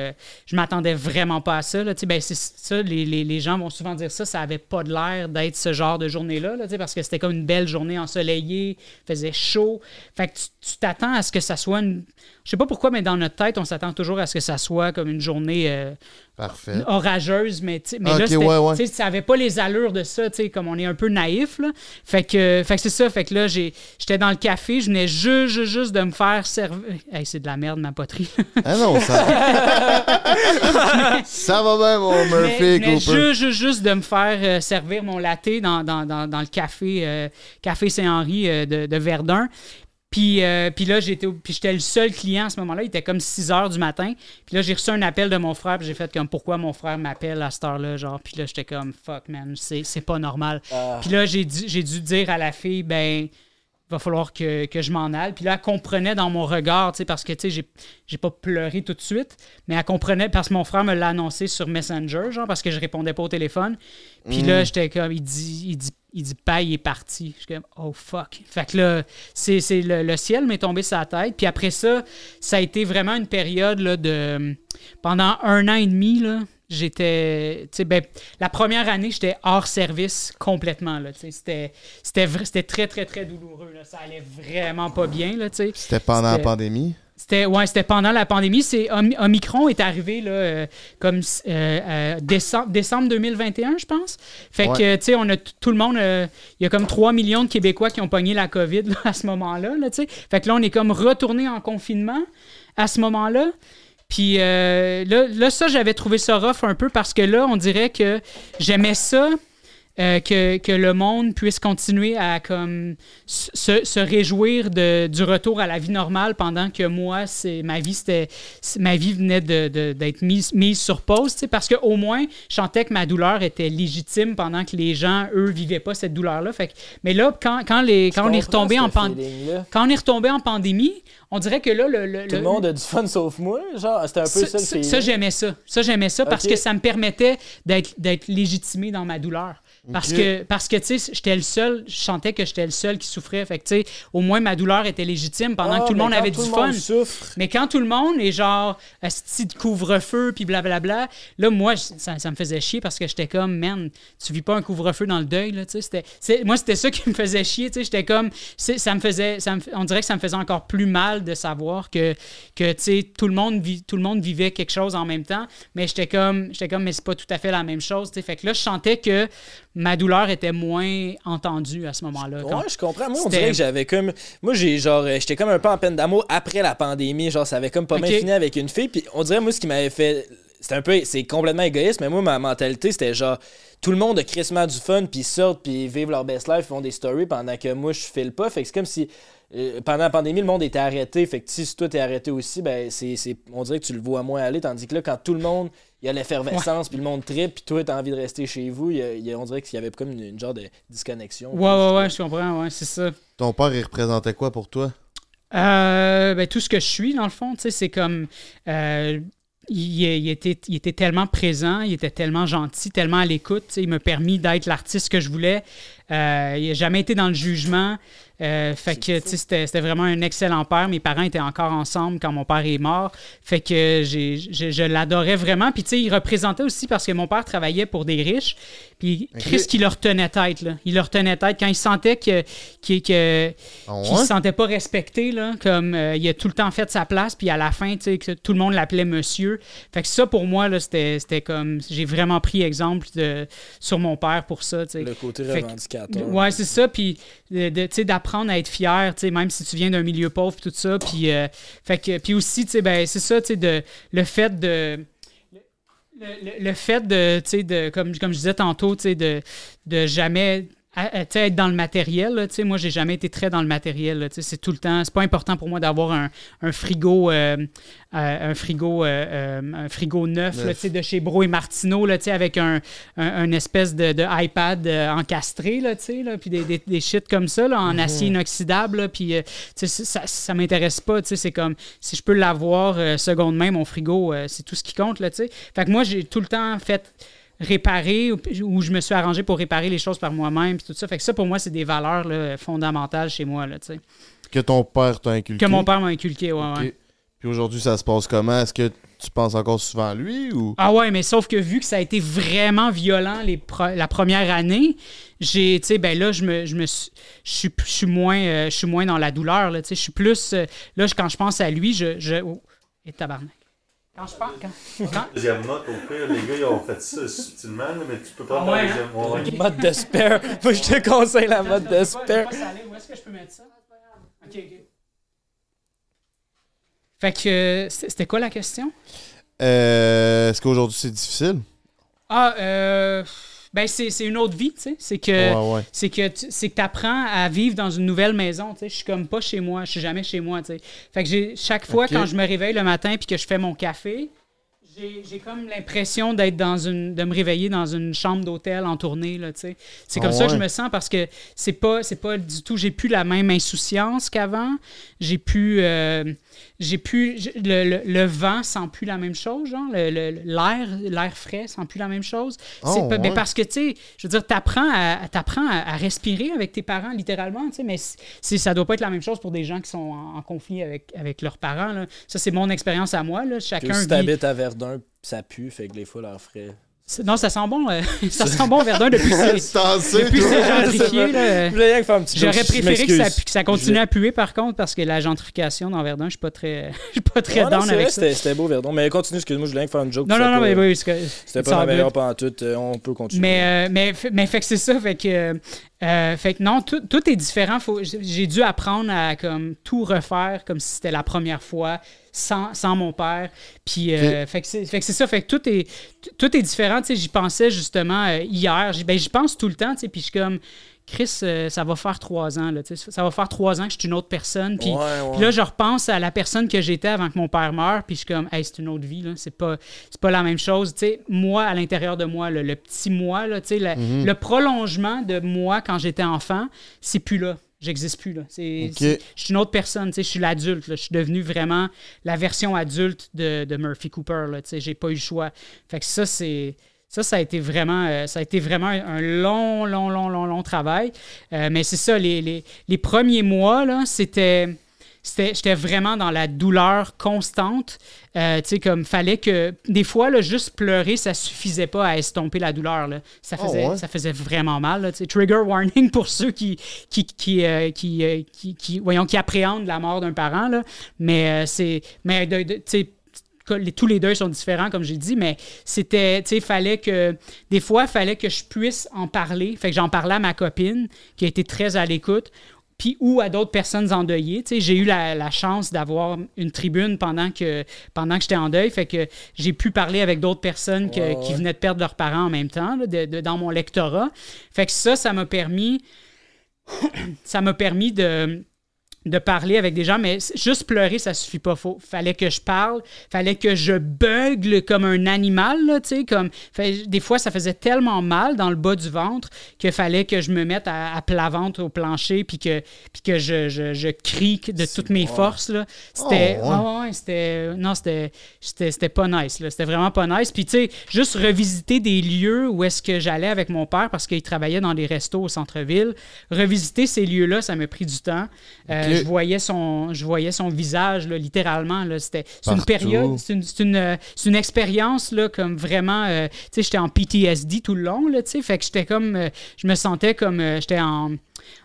je m'attendais vraiment pas à ça. Là. Tu sais, Ben, c'est ça, les, les- les gens vont souvent dire ça. Ça avait pas de l'air d'être ce genre de journée-là. Là, parce que c'était comme une belle journée ensoleillée. faisait chaud. Fait que tu tu t'attends à ce que ça soit une. Je sais pas pourquoi, mais dans notre tête, on s'attend toujours à ce que ça soit comme une journée euh, Parfait. orageuse, mais, mais Ah, là, ouais, ouais. ça avait pas les allures de ça, tu sais, comme on est un peu naïf, là. Fait que, fait que c'est ça, fait que là, j'étais dans le café, je venais juste, juste, juste de me faire servir. Hey, c'est de la merde, ma poterie. Ah non, ça. ça va bien, mon Mais- Murphy mais Cooper. juste, juste, juste de me faire euh, servir mon latte dans, dans, dans, dans le café, euh, café Saint-Henri euh, de, de Verdun. Puis, euh, puis là, j'étais puis j'étais le seul client à ce moment-là. Il était comme 6 heures du matin. Puis là, j'ai reçu un appel de mon frère. Puis j'ai fait comme pourquoi mon frère m'appelle à cette heure-là. Genre, puis là, j'étais comme fuck, man, c'est c'est pas normal. Puis là, j'ai dû, j'ai dû dire à la fille, ben, va falloir que, que je m'en aille. Puis là, elle comprenait dans mon regard, tu sais, parce que, tu sais, j'ai, j'ai pas pleuré tout de suite, mais elle comprenait parce que mon frère me l'a annoncé sur Messenger, genre, parce que je répondais pas au téléphone. Puis là, j'étais comme, il dit, il dit, il dit, pas, il est parti. Je suis comme, oh fuck. Fait que là, c'est, le, le ciel m'est tombé sur la tête. Puis après ça, ça a été vraiment une période, là, de. Pendant un an et demi, là, j'étais. Ben, la première année, j'étais hors service complètement, c'était, c'était, c'était très, très, très douloureux, là. Ça allait vraiment pas bien, là. C'était pendant la pandémie? C'était ouais, c'était pendant la pandémie. C'est Om- Omicron est arrivé là, euh, comme euh, euh, décembre, décembre 2021, je pense. Fait Ouais. que tu sais, on a tout le monde. Il y a comme 3 millions de Québécois qui ont pogné la COVID là, à ce moment-là. Là, fait que là, on est comme retourné en confinement à ce moment-là. Puis euh, là, là, ça, j'avais trouvé ça rough un peu parce que là, on dirait que j'aimais ça. Euh, que, que le monde puisse continuer à comme se, se réjouir de, du retour à la vie normale pendant que moi, c'est ma vie c'était ma vie venait de- de- d'être mise, mise sur pause, parce qu'au moins, je sentais que ma douleur était légitime pendant que les gens, eux, vivaient pas cette douleur-là. Mais là, quand, quand, les, quand on est retombé en pandémie. Quand on est retombé en pandémie, on dirait que là, le, le- Tout le monde a du fun sauf moi. Genre, c'était un peu ça, ça, ça, j'aimais ça. Ça, j'aimais ça parce que ça me permettait d'être, d'être légitimé dans ma douleur. Parce que, parce que tu sais, j'étais le seul, je sentais que j'étais le seul qui souffrait. Fait que, tu sais, au moins, ma douleur était légitime pendant Ah, que tout le monde avait tout du le fun. monde souffre. Mais quand tout le monde est genre, asti de couvre-feu, puis blablabla, là, moi, ça, ça me faisait chier parce que j'étais comme, man, tu vis pas un couvre-feu dans le deuil, là, tu sais. Moi, c'était ça qui me faisait chier, tu sais. J'étais comme, ça me faisait, ça me- on dirait que ça me faisait encore plus mal de savoir que, que tu sais, tout le monde vit, tout le monde vivait quelque chose en même temps. Mais j'étais comme, j'étais comme, mais c'est pas tout à fait la même chose, tu sais. Fait que là, je sentais que ma douleur était moins entendue à ce moment-là. Quand- Ouais, je comprends. Moi, on dirait que j'avais comme. Moi, j'ai genre. euh, J'étais comme un peu en peine d'amour après la pandémie. Genre, ça avait comme pas mal fini avec une fille. Puis on dirait, moi, ce qui m'avait fait. C'était un peu. C'est complètement égoïste, mais moi, ma mentalité, c'était genre. Tout le monde a crissement du fun, puis ils sortent, puis ils vivent leur best life, font des stories pendant que moi, je file pas. Fait que c'est comme si. euh, pendant la pandémie, le monde était arrêté. Fait que si toi t'es arrêté aussi, ben c'est- on dirait que tu le vois moins aller. Tandis que là, quand tout le monde, il y a l'effervescence, puis le monde tripe, puis toi t'as envie de rester chez vous, il y a- il y a- on dirait qu'il y avait comme une, une genre de disconnexion. Ouais, ouais, ouais, je comprends, ouais, c'est ça. Ton père, il représentait quoi pour toi? Euh, ben, tout ce que je suis, dans le fond, tu sais, c'est comme. euh, il, il était, il était tellement présent, il était tellement gentil, tellement à l'écoute. Il m'a permis d'être l'artiste que je voulais. Euh, il n'a jamais été dans le jugement. Euh, fait que tu sais, c'était c'était vraiment un excellent père. Mes parents étaient encore ensemble quand mon père est mort. Fait que j'ai- je, je l'adorais vraiment. Puis tu sais, il représentait aussi parce que mon père travaillait pour des riches. Puis Chris qui leur tenait tête. Là. Il leur tenait tête quand il sentait que, qu'il que, Ah qu'il ouais? se sentait pas respecté. Là, comme euh, il a tout le temps fait sa place. Puis à la fin, tu sais, que tout le monde l'appelait monsieur. Fait que ça, pour moi, là, c'était, c'était comme. J'ai vraiment pris exemple de, sur mon père pour ça. tu sais. Le côté Fait revendicateur. Ouais, c'est ça. Puis d'apprendre à être fier, même si tu viens d'un milieu pauvre, tout ça. Puis, euh, fait que, puis aussi, ben, c'est ça, de, le fait de. Le, le- le fait de, de, comme, comme je disais tantôt, de, de jamais à- être dans le matériel. là, tu sais, moi, j'ai jamais été très dans le matériel. là, tu sais, C'est tout le temps. C'est pas important pour moi d'avoir un, un frigo, euh, euh, un frigo, euh, un frigo neuf, là, Neuf. tu sais, de chez Bro et Martineau, là, tu sais, avec un, un, espèce de, de iPad encastré, là, tu sais, là, puis des, des, des shit comme ça, là, en acier inoxydable. là, Puis, ça, ça m'intéresse pas. tu sais, C'est comme si je peux l'avoir seconde main, mon frigo, c'est tout ce qui compte. Là, tu sais. fait que moi, j'ai tout le temps fait réparer ou, je me suis arrangé pour réparer les choses par moi-même tout ça fait que ça pour moi c'est des valeurs là, fondamentales chez moi là, tu sais. Que ton père t'a inculqué. que mon père m'a inculqué ouais, Ok. ouais. Puis aujourd'hui, ça se passe comment? Est-ce que tu penses encore souvent à lui ou? Ah ouais, mais sauf que vu que ça a été vraiment violent les la première année, j'ai, tu sais, ben là, je me, je me suis, je suis, je suis moins, euh, je suis moins dans la douleur, là, tu sais, je suis plus, euh, là, quand je pense à lui, je, je, oh, et tabarnak. Quand je pense, quand, quand- Deuxième note, au pire, les gars, ils ont fait ça subtilement, mais tu peux pas Ah ouais, la deuxième. Ouais, ouais. Mode de spare. (laughs) Moi, je te conseille la mode de spare. Où est-ce que je peux mettre ça? Ok, ok. Fait que, c'était quoi la question? Euh, Est-ce qu'aujourd'hui c'est difficile? Ah, euh, ben c'est une autre vie, tu sais. C'est que, Ouais, ouais. c'est que c'est que apprends à vivre dans une nouvelle maison, tu sais. Je suis comme pas chez moi, je suis jamais chez moi, tu sais. Fait que j'ai chaque fois quand je me réveille le matin puis que je fais mon café, j'ai comme l'impression d'être dans une de me réveiller dans une chambre d'hôtel en tournée là, tu sais. C'est Ah comme ça que je me sens parce que c'est pas c'est pas du tout j'ai plus la même insouciance qu'avant. J'ai pu euh, j'ai je- le, le- le vent sent plus la même chose genre l'air l'air frais sent plus la même chose. Oh, c'est ben parce que tu sais, je veux dire t'apprends à t'apprends à, à respirer avec tes parents littéralement, tu sais mais c'est- ça doit pas être la même chose pour des gens qui sont en, en conflit avec avec leurs parents là. Ça c'est mon expérience à moi là, chacun si vit- t'habites à Verdun, ça pue, fait que les fois, leur frais. Non, ça sent bon. euh, (laughs) ça sent bon Verdun depuis (laughs) que c'est depuis gentrifié. J'aurais préféré que ça, m'excuse. que ça continue à puer par contre parce que la gentrification dans Verdun, je suis pas très, (laughs) je suis pas très Ouais, non, down c'est avec vrai, ça. C'était beau, Verdon. Mais continue, excuse-moi, je voulais faire une joke. Non, c'était non, non, pas- mais oui, C'était pas la meilleure tout. euh, On peut continuer. Mais, euh, mais, fait- mais fait que c'est ça, fait que, euh, fait que non, tout, tout est différent. J'ai dû apprendre à comme tout refaire comme si c'était la première fois, sans, sans mon père. Puis, euh, fait que c'est ça, fait que tout est, tout est différent. J'y pensais justement euh, hier. J'y ben, pense tout le temps, puis je suis comme, Chris, euh, ça va faire trois ans. Là, ça va faire trois ans que je suis une autre personne. Puis, Ouais, ouais. puis là, je repense à la personne que j'étais avant que mon père meure, puis je suis comme, hey, c'est une autre vie. C'est pas, pas la même chose. Tu sais, moi, à l'intérieur de moi, le, le petit moi, là, le, Mhm. le prolongement de moi quand j'étais enfant, c'est plus là. J'existe plus, là. Je suis une autre personne, je suis l'adulte, là. Je suis devenu vraiment la version adulte de, de Murphy Cooper, j'ai pas eu le choix. Fait que ça, c'est. Ça, ça a été vraiment, euh, ça a été vraiment un long, long, long, long, long travail. Euh, mais c'est ça, les, les, les premiers mois, là, c'était. J'étais vraiment dans la douleur constante. Euh, tu sais, comme fallait que. Des fois, là, juste pleurer, ça suffisait pas à estomper la douleur. Là. Ça, Oh, faisait, ouais? ça faisait vraiment mal. Là. Trigger warning pour ceux qui, qui, qui, euh, qui, euh, qui- qui- voyons, qui appréhendent la mort d'un parent. Là. Mais c'est. Mais de- de- tu sais, tous les deux sont différents, comme j'ai dit, mais c'était, tu sais, fallait que, des fois, il fallait que je puisse en parler. Fait que j'en parlais à ma copine, qui a été très à l'écoute, puis ou à d'autres personnes endeuillées. Tu sais, j'ai eu la, la chance d'avoir une tribune pendant que, pendant que j'étais en deuil, fait que j'ai pu parler avec d'autres personnes que- Ouais, qui venaient de perdre leurs parents en même temps, là, de- de- dans mon lectorat. Fait que ça, ça m'a permis, (clears throat) ça m'a permis de de parler avec des gens, mais juste pleurer, ça suffit pas. Faut, fallait que je parle, fallait que je bugle comme un animal, là, tu sais, comme, fait- des fois, ça faisait tellement mal dans le bas du ventre qu'il fallait que je me mette à, à plat ventre au plancher, puis que, puis que je, je, je crie de toutes mes forces, là. C'était, Oh, ouais. ouais, c'était, non, c'était, c'était, c'était pas nice, là. C'était vraiment pas nice. Puis, tu sais, juste revisiter des lieux où est-ce que j'allais avec mon père parce qu'il travaillait dans des restos au centre-ville. Revisiter ces lieux-là, ça m'a pris du temps. Euh, Je, voyais son, je voyais son visage, là, littéralement. Là, c'était, c'est une période, c'est une, une, euh, une expérience, là, comme vraiment. euh, tu sais, j'étais en PTSD tout le long, là, tu sais. Fait que j'étais comme. euh, je me sentais comme. euh, j'étais en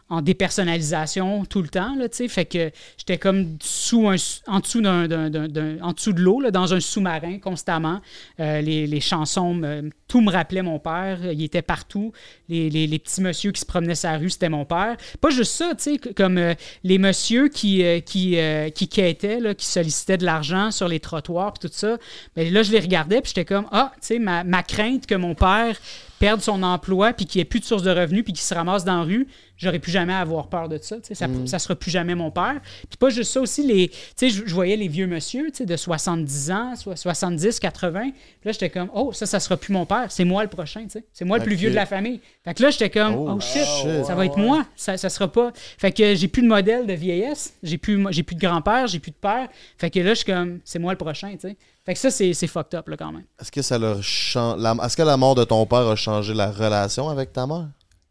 en dépersonnalisation tout le temps, là. Fait que j'étais comme sous un, en dessous d'un, d'un- en dessous de l'eau, là, dans un sous-marin constamment. Euh, les, les chansons, tout me rappelait mon père. Il était partout. Les, les- petits monsieur qui se promenaient sur la rue, c'était mon père. Pas juste ça, comme euh, les monsieur qui, euh, qui, qui quêtaient, là, qui sollicitaient de l'argent sur les trottoirs, tout ça. Mais là, je les regardais, puis j'étais comme, ah, ma, ma crainte que mon père perde son emploi, puis qu'il n'y ait plus de source de revenus, puis qu'il se ramasse dans la rue, j'aurais plus jamais avoir peur de ça. Ça ne sera plus jamais mon père. Puis pas juste ça aussi, les, tu sais, je, voyais les vieux monsieur tu sais, de 70 ans, soit 70, 80. Puis là, j'étais comme, oh, ça, ça sera plus mon père. C'est moi le prochain. C'est moi le plus vieux de la famille. Fait que là, j'étais comme, Oh, oh, shit, shit. ça va être moi. Ça, ça sera pas. Fait que j'ai plus de modèle de vieillesse. J'ai plus, j'ai plus de grand-père, j'ai plus de père. Fait que là, je suis comme, c'est moi le prochain. tu sais. Fait que ça, c'est c'est fucked up, là, quand même. Est-ce que ça la- Est-ce que la mort de ton père a changé la relation avec ta mère?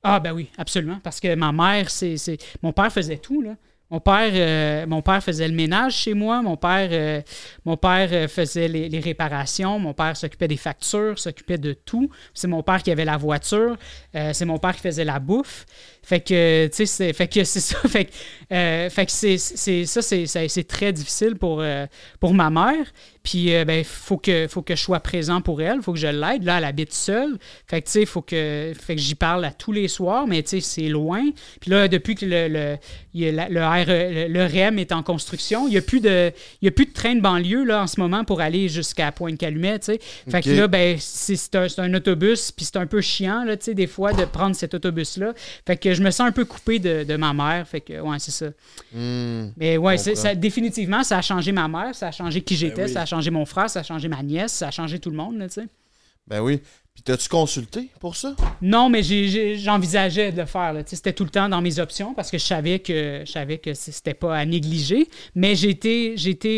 Ah ben oui, absolument. Parce que ma mère, c'est. Mon père faisait tout, là. Mon père, euh, mon père faisait le ménage chez moi. Mon père, euh, mon père euh, faisait les, réparations. Mon père s'occupait des factures, s'occupait de tout. C'est mon père qui avait la voiture. C'est mon père qui faisait la bouffe. Fait que, tu sais, fait que c'est ça. (laughs) Fait que, euh, fait que c'est, c'est- ça, c'est, très difficile pour, euh, pour ma mère. Puis, euh, ben, faut que, faut que je sois présent pour elle. Faut que je l'aide. Là, elle habite seule. Fait que, tu sais, faut que, fait que j'y parle à tous les soirs, mais tu sais, c'est loin. Puis là, depuis que le, le, la- le, le, REM est en construction, il n'y a, plus de- il y a plus de train de banlieue, là, en ce moment, pour aller jusqu'à Pointe-Calumet, tu sais. Fait que là, ben, c'est c'est un, c'est un autobus, puis c'est un peu chiant, là, tu sais, des fois, de prendre cet autobus-là. Fait que je me sens un peu coupé de, de ma mère. Fait que, ouais, c'est ça. Hmm. Mais ouais, c'est- comprends. ça, définitivement, ça a changé ma mère, ça a changé qui j'étais, oui. ça a changé mon frère, ça a changé ma nièce, ça a changé tout le monde, là, tu sais. Ben oui. Puis t'as-tu consulté pour ça? Non, mais j'envisageais de le faire. C'était tout le temps dans mes options parce que je savais que je savais que c'était pas à négliger. Mais j'ai été,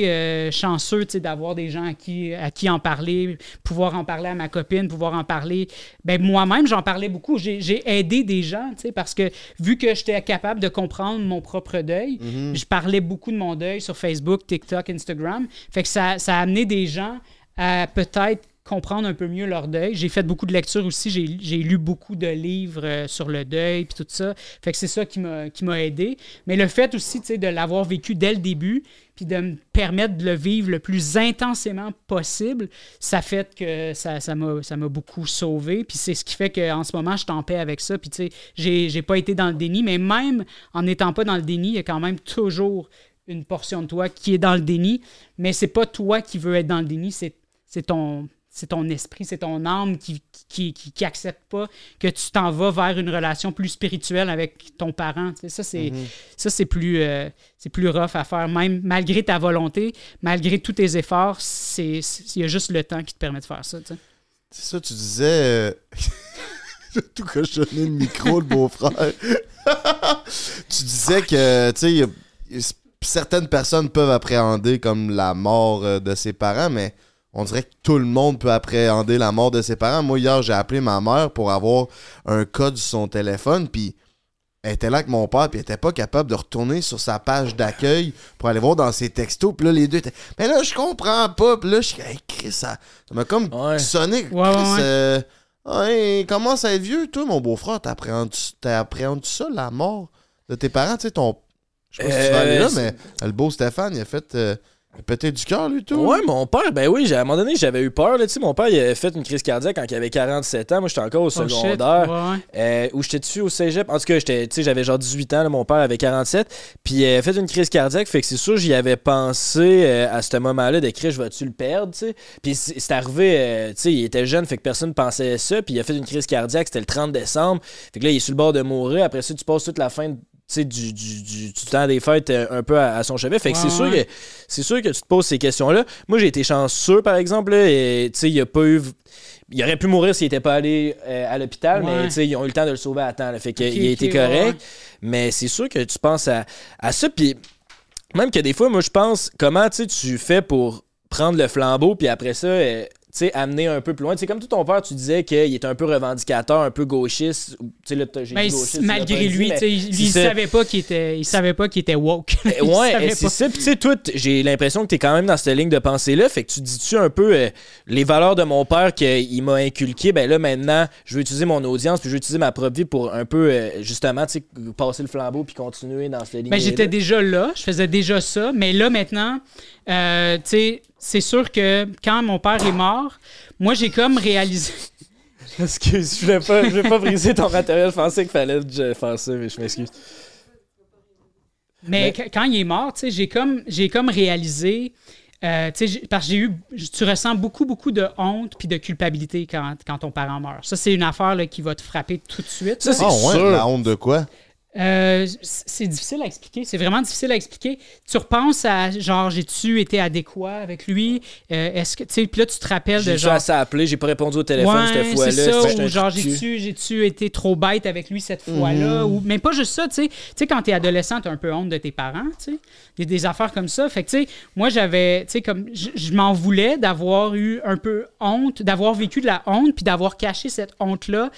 euh, chanceux d'avoir des gens à qui, à qui en parler, pouvoir en parler à ma copine, pouvoir en parler. Ben, moi-même, j'en parlais beaucoup. J'ai aidé des gens parce que vu que j'étais capable de comprendre mon propre deuil, je parlais beaucoup de mon deuil sur Facebook, TikTok, Instagram. Fait que ça, ça a amené des gens à peut-être comprendre un peu mieux leur deuil. J'ai fait beaucoup de lectures aussi, j'ai lu beaucoup de livres euh, sur le deuil puis tout ça. Fait que c'est ça qui m'a aidé. Mais le fait aussi, de l'avoir vécu dès le début puis de me permettre de le vivre le plus intensément possible, ça fait que ça m'a ça beaucoup sauvé. Puis c'est ce qui fait qu'en ce moment, je suis en paix avec ça. Puis tu sais, j'ai pas été dans le déni, mais même en n'étant pas dans le déni, il y a quand même toujours une portion de toi qui est dans le déni, mais c'est pas toi qui veux être dans le déni, c'est ton c'est ton esprit, c'est ton âme qui qui, qui, qui accepte pas que tu t'en vas vers une relation plus spirituelle avec ton parent. Tu sais, ça, c'est ça c'est plus, euh, c'est plus rough à faire. Même malgré ta volonté, malgré tous tes efforts, il y a juste le temps qui te permet de faire ça. tu sais. C'est ça, tu disais. euh, (laughs) J'ai tout cochonné le micro, le beau-frère. (laughs) tu disais que, tu sais, certaines personnes peuvent appréhender comme la mort euh, de ses parents, mais on dirait que tout le monde peut appréhender la mort de ses parents. Moi, hier, j'ai appelé ma mère pour avoir un code sur son téléphone, puis elle était là avec mon père, puis elle était pas capable de retourner sur sa page d'accueil pour aller voir dans ses textos. Puis là, les deux étaient. Mais là, je comprends pas. Puis là, je suis. Hey, Chris, ça ça m'a comme Ouais. sonné. Ouais, ouais, Chris, ouais. euh, ouais, commence à être vieux, toi, mon beau-frère. T'appréhendes-tu ça, la mort de tes parents? Tu sais, ton. Je sais pas si tu vas aller là, Euh, mais le beau Stéphane, il a fait. euh, pété du cœur, lui, tout. Ouais, mon père, ben oui, à un moment donné, j'avais eu peur. Là, tu sais, mon père, il avait fait une crise cardiaque quand il avait 47 ans. Moi, j'étais encore au Oh, shit. secondaire. Ouais. Euh, où j'étais dessus au cégep. En tout cas, j'étais, tu sais, j'avais genre 18 ans, là, mon père avait 47. Puis il a fait une crise cardiaque, fait que c'est sûr, j'y avais pensé euh, à ce moment-là d'écrire Je vais-tu le perdre, tu sais? Puis c'est arrivé, euh, tu sais, il était jeune, fait que personne pensait ça. Puis il a fait une crise cardiaque, c'était le 30 décembre. Fait que là, il est sur le bord de mourir. Après ça, tu passes toute la fin de du, du, du, du temps des fêtes euh, un peu à, à son chevet. Fait que Ouais, c'est sûr ouais. que c'est sûr que tu te poses ces questions-là. Moi, j'ai été chanceux, par exemple, là, et il n'y a pas eu. Il aurait pu mourir s'il n'était pas allé euh, à l'hôpital, Ouais. mais ils ont eu le temps de le sauver à temps. là. fait qu'il Ok, a été correct. ouais. Mais c'est sûr que tu penses à, à ça. Puis même que des fois, moi, je pense comment tu fais pour prendre le flambeau, puis après ça, euh, sais, amener un peu plus loin. Tu sais, comme tout ton père, tu disais qu'il était un peu revendicateur, un peu gauchiste. Tu là, Ben, gauchiste, tu malgré dit, lui, tu sais, il, c'est savait pas qu'il était, il savait pas qu'il était woke. (laughs) Il Ouais, c'est ça. Puis tu sais, toi, t- j'ai l'impression que t'es quand même dans cette ligne de pensée-là. Fait que tu dis-tu un peu euh, les valeurs de mon père qu'il m'a inculqué. Ben là, maintenant, je veux utiliser mon audience, puis je veux utiliser ma propre vie pour un peu, euh, justement, tu sais, passer le flambeau puis continuer dans cette ligne. Ben, j'étais déjà là, je faisais déjà ça, mais là maintenant, euh, tu sais, c'est sûr que quand mon père est mort, moi j'ai comme réalisé. (laughs) Excuse, je voulais pas, je voulais pas briser ton matériel. Je pensais qu'il fallait fasse ça, mais je m'excuse. Mais Mais- qu- quand il est mort, tu sais, j'ai comme, j'ai comme réalisé. euh, tu sais, j'ai- parce que j'ai eu, tu ressens beaucoup, beaucoup de honte puis de culpabilité quand, quand ton parent meurt. Ça, c'est une affaire là, qui va te frapper tout de suite. Ça, c'est ouais, sûr. la honte de quoi? Euh, c'est difficile à expliquer. C'est vraiment difficile à expliquer. Tu repenses à genre, j'ai-tu été adéquat avec lui? Euh, Est-ce que, tu sais, puis là, tu te rappelles de J'ai genre. assez appelé, j'ai pas répondu au téléphone Ouais, cette fois-là. c'est ça, ou genre, j'ai-tu, j'ai-tu été trop bête avec lui cette fois-là, Mhm. ou mais pas juste ça, tu sais. Tu sais, quand t'es adolescent, t'as un peu honte de tes parents, tu sais. Il y a des affaires comme ça. Fait que, tu sais, moi, j'avais, tu sais, comme, je, je m'en voulais d'avoir eu un peu honte, d'avoir vécu de la honte, puis d'avoir caché cette honte-là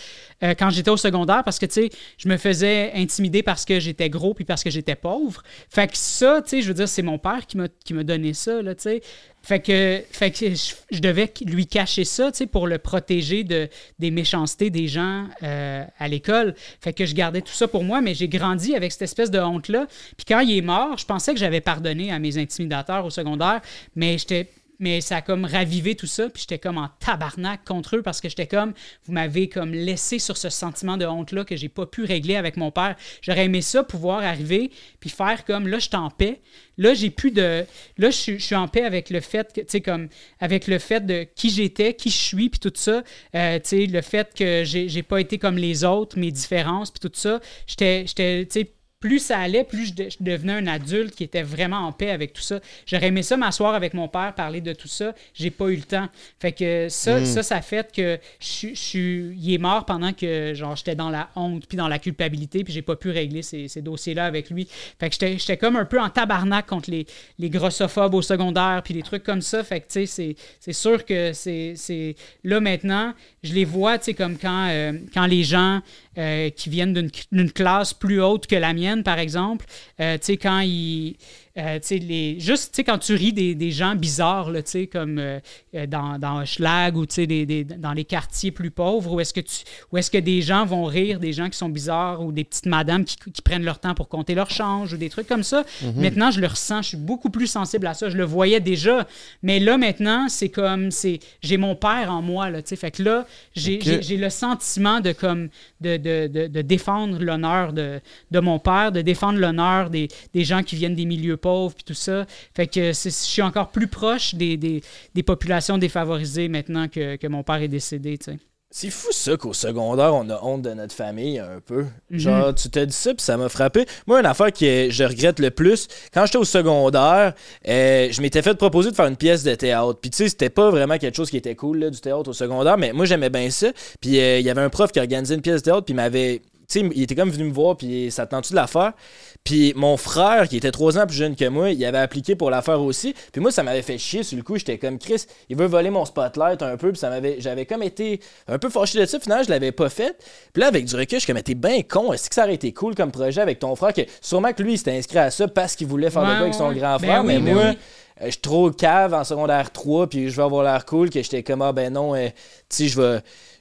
euh, quand j'étais au secondaire, parce que, tu sais, je me faisais intimider parce que j'étais gros, puis parce que j'étais pauvre. Fait que ça, tu sais, je veux dire, c'est mon père qui m'a, qui m'a donné ça, là, tu sais. Fait que, fait que je, devais lui cacher ça, tu sais, pour le protéger de, des méchancetés des gens euh, à l'école. Fait que je gardais tout ça pour moi, mais j'ai grandi avec cette espèce de honte-là. Puis quand il est mort, je pensais que j'avais pardonné à mes intimidateurs au secondaire, mais j'étais mais ça a comme ravivé tout ça, puis j'étais comme en tabarnak contre eux parce que j'étais comme, vous m'avez comme laissé sur ce sentiment de honte-là que j'ai pas pu régler avec mon père. J'aurais aimé ça, pouvoir arriver, puis faire comme, là, je suis en paix. Là, j'ai plus de. Là, je suis- en paix avec le fait que, tu sais, comme, avec le fait de qui j'étais, qui je suis, puis tout ça. Euh, tu sais, le fait que j'ai pas été comme les autres, mes différences, puis tout ça. J'étais, tu sais, plus ça allait, plus je, de- je devenais un adulte qui était vraiment en paix avec tout ça. J'aurais aimé ça m'asseoir avec mon père, parler de tout ça. J'ai pas eu le temps. Fait que ça, ça, ça fait que je, suis- il est mort pendant que genre j'étais dans la honte puis dans la culpabilité puis j'ai pas pu régler ces, ces dossiers-là avec lui. Fait que j'étais, j'étais comme un peu en tabarnak contre les, les grossophobes au secondaire puis des trucs comme ça. Fait que tu sais, c'est, c'est sûr que c'est, c'est là maintenant, je les vois, tu sais, comme quand, euh, quand les gens euh, qui viennent d'une, classe plus haute que la mienne, par exemple, euh, tu sais, quand ils. Euh, les, juste, quand tu ris des, des gens bizarres, là, comme euh, euh, dans, dans Schlag ou, des, des- dans les quartiers plus pauvres, où est-ce que tu, où est-ce que des gens vont rire, des gens qui sont bizarres ou des petites madames qui, qui prennent leur temps pour compter leur change ou des trucs comme ça. Mhm. Maintenant, je le ressens, je suis beaucoup plus sensible à ça. Je le voyais déjà, mais là, maintenant, c'est comme, c'est, j'ai mon père en moi, là, fait que là, j'ai, Ok. j'ai- j'ai le sentiment de comme de, de, de, de défendre l'honneur de, de mon père, de défendre l'honneur des, des gens qui viennent des milieux pauvres puis tout ça. Fait que je suis encore plus proche des, des, des populations défavorisées maintenant que, que mon père est décédé, tu sais. C'est fou ça qu'au secondaire, on a honte de notre famille un peu. Mhm. Genre, tu t'as dit ça, puis ça m'a frappé. Moi, une affaire que je regrette le plus, quand j'étais au secondaire, euh, je m'étais fait proposer de faire une pièce de théâtre. Puis tu sais, c'était pas vraiment quelque chose qui était cool, là, du théâtre au secondaire, mais moi, j'aimais bien ça. Puis euh, il y avait un prof qui organisait une pièce de théâtre, puis il m'avait... Tu sais, il était comme venu me voir, puis ça tentait de la faire? Puis mon frère, qui était trois ans plus jeune que moi, il avait appliqué pour la faire aussi. Puis moi, ça m'avait fait chier sur le coup. J'étais comme Chris, il veut voler mon spotlight un peu. Puis ça m'avait, j'avais comme été un peu fâché de ça. Finalement, je l'avais pas fait. Puis là, avec du recul, je suis comme, t'es bien con. Est-ce que ça aurait été cool comme projet avec ton frère? Que sûrement que lui, il s'était inscrit à ça parce qu'il voulait faire de Ouais, quoi avec son grand Ben frère. oui, mais ben moi, oui. euh, je suis trop cave en secondaire 3, puis je veux avoir l'air cool, que j'étais comme, ah ben non, euh, tu sais, je vais.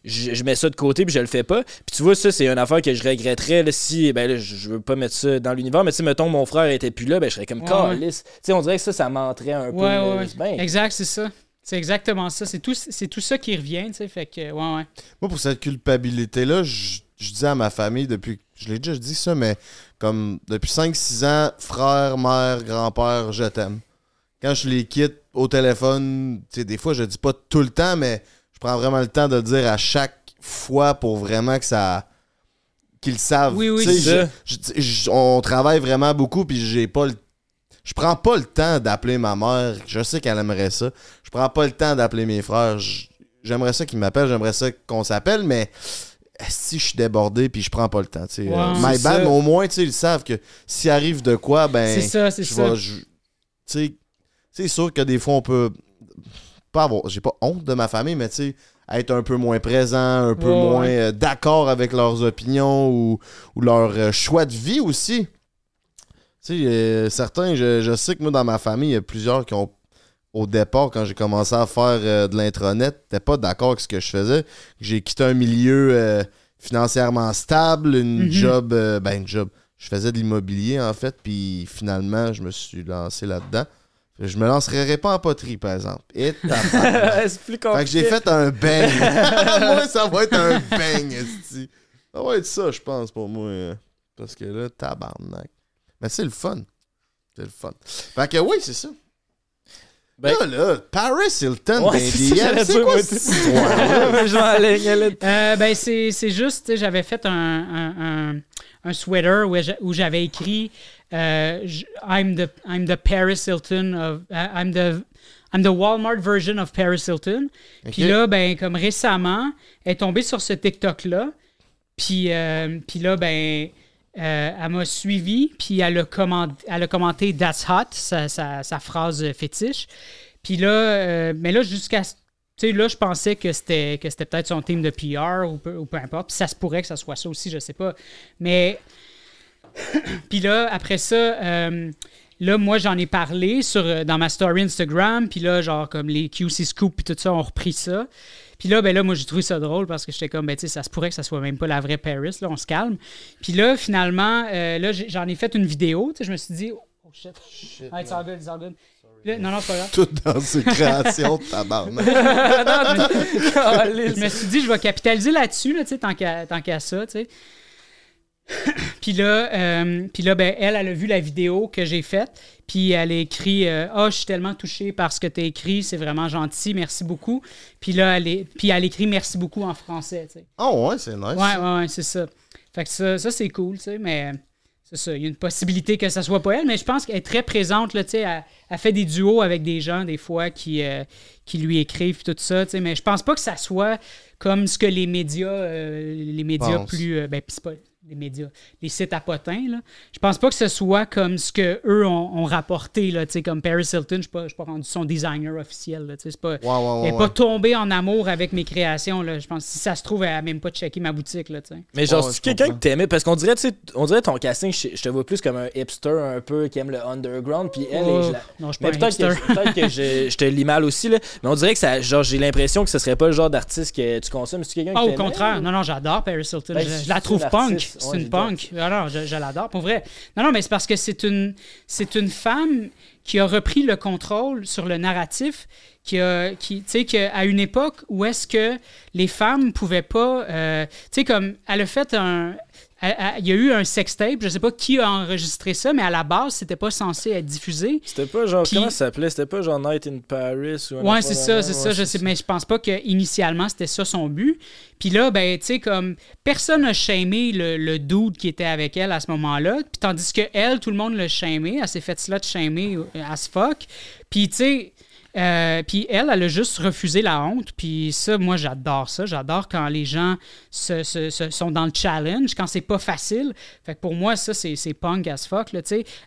Je, je mets ça de côté puis je le fais pas. Puis tu vois, ça, c'est une affaire que je regretterais là, si. Ben là, je, je veux pas mettre ça dans l'univers, mais si, mettons, mon frère était plus là, ben je serais comme Ouais, calisse. Tu sais, on dirait que ça, ça m'entrait un peu. Ouais, là. ouais, ouais. C'est bien. Exact, c'est ça. C'est exactement ça. C'est tout, c'est tout ça qui revient, tu sais. Fait que, ouais, ouais. Moi, pour cette culpabilité-là, je, je dis à ma famille depuis. Je l'ai déjà dit ça, mais comme depuis 5-6 ans, frère, mère, grand-père, je t'aime. Quand je les quitte au téléphone, tu sais, des fois, je dis pas tout le temps, mais je prends vraiment le temps de le dire à chaque fois pour vraiment que ça. qui le savent. Oui, oui, je- je- je- on travaille vraiment beaucoup, puis j'ai pas le. Je prends pas le temps d'appeler ma mère. Je sais qu'elle aimerait ça. Je prends pas le temps d'appeler mes frères. J'aimerais ça qu'ils m'appellent, j'aimerais ça qu'on s'appelle, mais si je suis débordé puis je prends pas le temps. Euh, my bad, mais au moins, ils savent que s'il arrive de quoi, ben. C'est ça, c'est ça. c'est sûr que des fois, on peut pas avoir. J'ai pas honte de ma famille, mais tu sais, être un peu moins présent, un peu Ouais, moins euh, d'accord avec leurs opinions ou, ou leur euh, choix de vie aussi. Tu sais, euh, certains, je, je sais que moi, dans ma famille, il y a plusieurs qui ont, au départ, quand j'ai commencé à faire de l'intranet, n'étaient pas d'accord avec ce que je faisais. J'ai quitté un milieu financièrement stable, une Mhm. job, ben, une job. Je faisais de l'immobilier, en fait, puis finalement, je me suis lancé là-dedans. Je me lancerai pas en poterie, par exemple. Et (laughs) c'est plus Fait que compliqué. j'ai fait un bang. (laughs) moi, ça va être un bang, esti. Ça va être ça, je pense, pour moi. euh, Parce que là, tabarnak. Mais c'est le fun. C'est le fun. Fait que oui, c'est ça. Ben- là, là, Paris Hilton, Ouais, ben, c'est quoi cette là. (laughs) Euh, ben, c'est c'est juste, j'avais fait un, un, un, un sweater où j'a- où j'avais écrit euh, I'm, the, I'm the Paris Hilton of. uh, I'm the. I'm the Walmart version of Paris Hilton. Puis là, ben, comme récemment, elle est tombée sur ce TikTok-là. Puis, euh, puis là, ben, euh, elle m'a suivi. Puis elle a, comment- elle a commenté That's hot, sa, sa- sa phrase fétiche. Puis là, euh, mais là, jusqu'à. Tu sais, là, je pensais que c'était, que c'était peut-être son team de PR ou peu, ou peu importe. Puis ça se pourrait que ça soit ça aussi, je sais pas. Mais. (clears throat) puis là, après ça. euh, Là, moi, j'en ai parlé sur, euh, dans ma story Instagram, puis là, genre, comme les QC Scoop puis tout ça ont repris ça. Puis là, ben là, moi, j'ai trouvé ça drôle parce que j'étais comme, ben, tu sais, ça se pourrait que ça soit même pas la vraie Paris, là, on se calme. Puis là, finalement, euh, là, j'en ai fait une vidéo, tu sais, je me suis dit, oh shit, Ah, it's all good, it's all good. Non, non, c'est pas grave. Tout dans ses créations, (laughs) tabarnak. je me suis dit, je vais capitaliser là-dessus, là, tu sais, tant qu'à tant qu'à ça, tu sais. (clears throat) puis là, euh, puis là ben, elle, elle a vu la vidéo que j'ai faite, puis elle a écrit euh, Ah, je suis tellement touchée par ce que tu as écrit, c'est vraiment gentil, merci beaucoup. Puis là, elle, est, puis elle écrit merci beaucoup en français, tu sais. Oh, ouais, c'est nice. Ouais, ouais, ouais, c'est ça. Fait que ça, ça c'est cool, tu sais, mais c'est ça. Il y a une possibilité que ça soit pas elle, mais je pense qu'elle est très présente, là, tu sais. Elle, elle fait des duos avec des gens, des fois, qui, euh, qui lui écrivent, tout ça, tu sais, mais je pense pas que ça soit comme ce que les médias, euh, les médias Pense. plus. euh, ben, c'est pas les médias, les sites à potins, là. Je pense pas que ce soit comme ce que eux ont, ont rapporté, là, tu sais, comme Paris Hilton, je suis pas, je suis pas rendu son designer officiel, là, tu sais, c'est pas. Ouais, ouais, ouais, elle est ouais. pas tombée en amour avec mes créations, là. Je pense que si ça se trouve, elle a même pas checké ma boutique, là, tu sais. Mais genre, Ouais, c'est quelqu'un que t'aimais, parce qu'on dirait, tu sais, on dirait ton casting, je, je te vois plus comme un hipster un peu qui aime le underground, puis elle, Oh, je la- non, je suis Mais pas un peut-être que, hipster. peut-être que je, je te lis mal aussi, là. Mais on dirait que ça, genre, j'ai l'impression que ce serait pas le genre d'artiste que tu consommes. C'est quelqu'un Ah, que au contraire. ou- Non, non, j'adore Paris Hilton. Ben, je, la trouve punk. C'est Ouais, une punk. Alors, je, je l'adore, pour vrai. Non, non, mais c'est parce que c'est une, c'est une femme qui a repris le contrôle sur le narratif, qui a, qui, tu sais, qu'à une époque où est-ce que les femmes pouvaient pas, euh, tu sais, comme, elle a fait un, il y a eu un sextape, je sais pas qui a enregistré ça, mais à la base, c'était pas censé être diffusé. C'était pas genre, Puis- comment ça s'appelait? C'était pas genre Night in Paris ou un Ouais, c'est ça, c'est Ouais, ça, je sais, mais je pense pas qu'initialement c'était ça son but. Puis là, ben, tu sais, comme personne n'a shamé le, le dude qui était avec elle à ce moment-là. Puis tandis que elle, tout le monde l'a shamé, elle s'est fait cela de shamer euh, as fuck. Puis tu sais, euh, puis elle, elle a juste refusé la honte. Puis ça, moi, j'adore ça. J'adore quand les gens se, se- se- sont dans le challenge, quand c'est pas facile. Fait que pour moi, ça, c'est c'est punk as fuck. Là,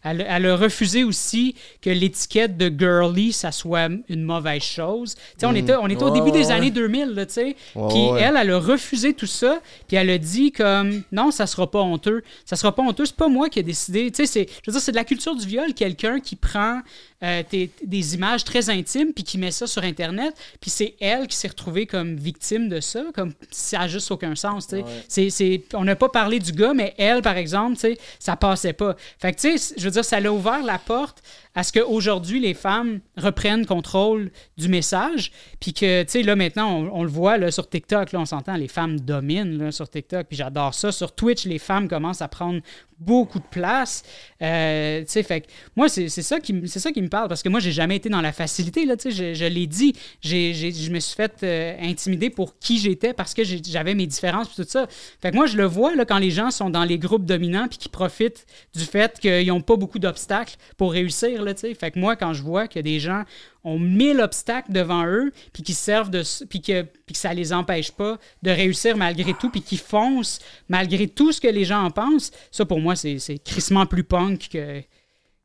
elle, elle a refusé aussi que l'étiquette de girly, ça soit une mauvaise chose. On était, on était au Ouais, début des ouais, années ouais. 2000, là, tu sais. Ouais, Puis ouais. elle, elle a refusé tout ça. Puis elle a dit comme, non, ça sera pas honteux. Ça sera pas honteux. C'est pas moi qui ai décidé. C'est- je veux dire, c'est de la culture du viol. Quelqu'un qui prend euh, des images très intimes puis qui met ça sur Internet. Puis c'est elle qui s'est retrouvée comme victime de ça. Comme ça n'a juste aucun sens. tu sais. C'est- c'est- on n'a pas parlé du gars, mais elle, par exemple, ça passait pas. Fait que, tu sais, je veux dire, ça l'a ouvert la porte à ce qu'aujourd'hui, les femmes reprennent contrôle du message. Puis que, tu sais, là, maintenant, on, le voit là, sur TikTok, là, on s'entend, les femmes dominent là, sur TikTok. Puis j'adore ça. Sur Twitch, les femmes commencent à prendre beaucoup de place. Euh, tu sais, fait que moi, c'est ça, qui, ça qui me parle parce que moi, j'ai jamais été dans la facilité. Là, tu sais, je, l'ai dit, j'ai, j'ai- je me suis fait euh, intimider pour qui j'étais parce que j'avais mes différences puis tout ça. Fait que moi, je le vois là, quand les gens sont dans les groupes dominants puis qui profitent du fait qu'ils n'ont pas beaucoup d'obstacles pour réussir. Là, fait que moi, quand je vois que des gens ont mille obstacles devant eux, puis qui servent de, puis que, puis que ça les empêche pas de réussir malgré tout, puis qui foncent malgré tout ce que les gens en pensent, ça pour moi c'est, c'est crissement plus punk que,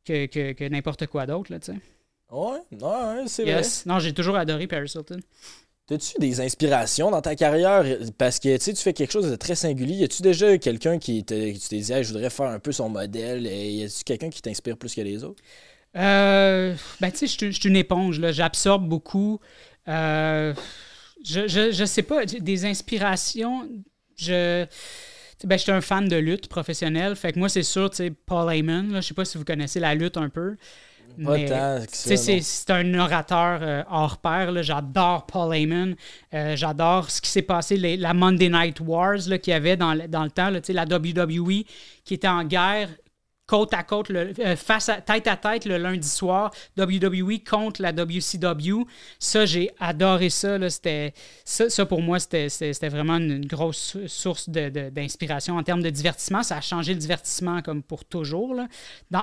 que, que, que n'importe quoi d'autre là, tu sais. Ouais, ouais, c'est Yes. Non, j'ai toujours adoré Paris Hilton. T'as-tu des inspirations dans ta carrière? Parce que tu sais, tu fais quelque chose de très singulier. Y a-tu déjà quelqu'un qui te, tu t'es dit, Hey, je voudrais faire un peu son modèle? Et y a-tu quelqu'un qui t'inspire plus que les autres? Euh, ben, tu sais, je suis- une éponge, là. J'absorbe beaucoup. Euh, je, je, je sais pas, des inspirations. Je. Ben, j'étais un fan de lutte professionnelle. Fait que moi, c'est sûr, tu sais, Paul Heyman, là, je sais pas si vous connaissez la lutte un peu. Pas mais, tant que tu ça, sais, c'est- un orateur euh, hors pair. là. J'adore Paul Heyman. Euh, J'adore ce qui s'est passé, les- la Monday Night Wars là, qu'il y avait dans, le- dans le temps. là, tu sais, la WWE qui était en guerre côte à côte, le- euh, face à, tête à tête le lundi soir, WWE contre la WCW. Ça, j'ai adoré ça. C'était, ça, ça, pour moi, c'était, vraiment une, grosse sou- source d'inspiration en termes de divertissement. Ça a changé le divertissement comme pour toujours. Dans,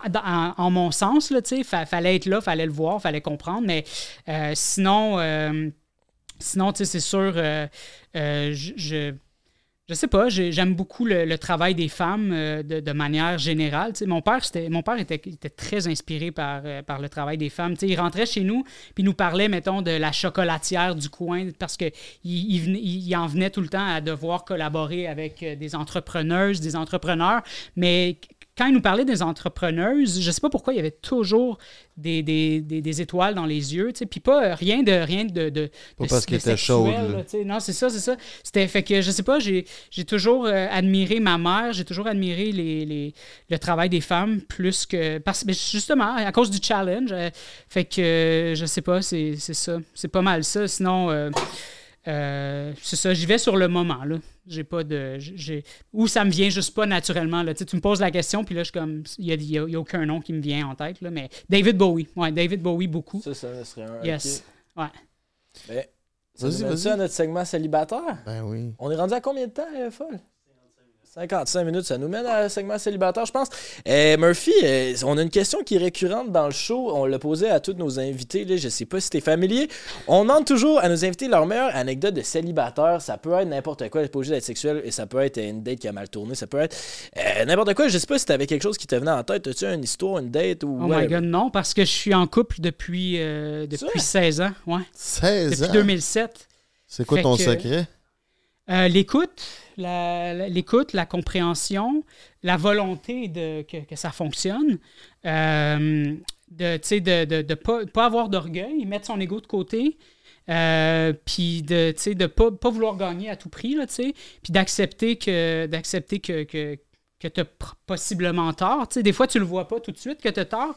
en, mon sens, là, fa- fallait être là, fallait le voir, fallait comprendre. Mais euh, sinon, euh, sinon c'est sûr, je je sais pas, j'ai- j'aime beaucoup le, travail des femmes euh, de, manière générale. Tu sais, mon père, c'était, mon père était, était très inspiré par, euh, par le travail des femmes. Tu sais, il rentrait chez nous, puis nous parlait, mettons, de la chocolatière du coin, parce qu'il il en venait tout le temps à devoir collaborer avec euh, des entrepreneuses, des entrepreneurs. Mais quand il nous parlait des entrepreneuses, je sais pas pourquoi il y avait toujours des, des, des- des étoiles dans les yeux, puis pas euh, rien de rien de, de Pas de- parce qu'elle était sais. non, c'est ça, c'est ça. C'était fait que je sais pas, j'ai toujours euh, admiré ma mère, j'ai toujours admiré les, les- le travail des femmes plus que parce mais justement à cause du challenge. euh, fait que je sais pas, c'est ça, c'est pas mal ça. Sinon. Euh, c'est ça, j'y vais sur le moment, là. J'ai pas de. j'ai Ou ça me vient juste pas naturellement, là. Tu sais, tu me poses la question, puis là, je suis comme. Il n'y a, y a- il y a aucun nom qui me vient en tête, là. Mais David Bowie. Ouais, David Bowie, beaucoup. Ça, ça serait un. Yes. Ouais. Ben, ça Vas-y, vas-y. ça à notre segment célibataire? Ben oui. On est rendu à combien de temps, euh, Folle? 55 minutes, ça nous mène à un segment célibataire, je pense. Euh, Murphy, euh, on a une question qui est récurrente dans le show. On l'a posée à tous nos invités. Là. Je sais pas si t'es familier. On demande toujours à nos invités leur meilleure anecdote de célibataire. Ça peut être n'importe quoi, c'est pas obligé d'être sexuel et ça peut être une date qui a mal tourné. Ça peut être euh, n'importe quoi. Je sais pas si t'avais quelque chose qui te venait en tête. As-tu une histoire, une date ou. Oh my god, non, parce que je suis en couple depuis, euh, depuis 16 ans. Ouais. 16 Depuis ans? 2007. C'est quoi Fait ton que- secret? Euh, l'écoute, la, l'écoute, la compréhension, la volonté de, que, ça fonctionne, euh, de, ne de, pas, avoir d'orgueil, mettre son ego de côté, euh, puis de sais, de pas, vouloir gagner à tout prix, puis d'accepter que, d'accepter que, que, que tu as possiblement tort. Des fois, tu le vois pas tout de suite que tu as tort,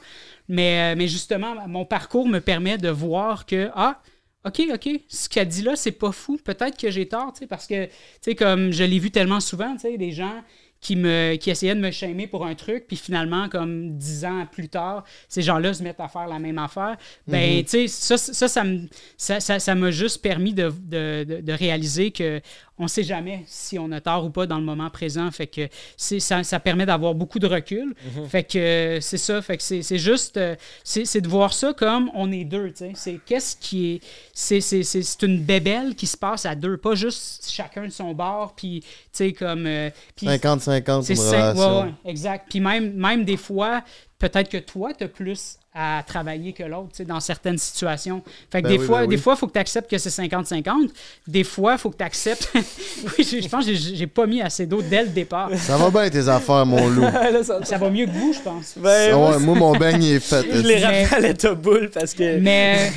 mais, mais justement, mon parcours me permet de voir que, ah, OK, OK, ce qu'elle dit là, c'est pas fou. Peut-être que j'ai tort, parce que, tu sais, comme je l'ai vu tellement souvent, tu sais, des gens qui, me, qui essayaient de me shamer pour un truc, puis finalement, comme dix ans plus tard, ces gens-là se mettent à faire la même affaire. Ben, Mhm. tu sais, ça, ça, ça me- ça, ça, ça m'a juste permis de, de, de- de réaliser que on sait jamais si on a tort ou pas dans le moment présent. Fait que c'est, ça, ça permet d'avoir beaucoup de recul. Mhm. Fait que euh, c'est ça. Fait que c'est, c'est juste, euh, c'est, c'est de voir ça comme on est deux. C'est qu'est-ce qui est, c'est, c'est, c'est, c'est une bébelle qui se passe à deux, pas juste chacun de son bord, puis, tu sais, comme... euh, puis- 50-50 c'est une cinq- relation. ouais, ouais, exact. Puis même, même des fois, peut-être que toi, tu as plus à travailler que l'autre, tu sais, dans certaines situations. Fait que Ben des, oui, fois, ben des oui. fois, il faut que tu acceptes que c'est 50-50. Des fois, il faut que tu acceptes. (laughs) oui, je je pense que j'ai pas mis assez d'eau dès le départ. Ça va bien tes affaires, mon loup. (laughs) ça... va mieux que vous, je pense. Ben, moi, ouais, moi, mon beigne il est fait. (laughs) Je les Mais- rappelle à ta boule parce que. Mais,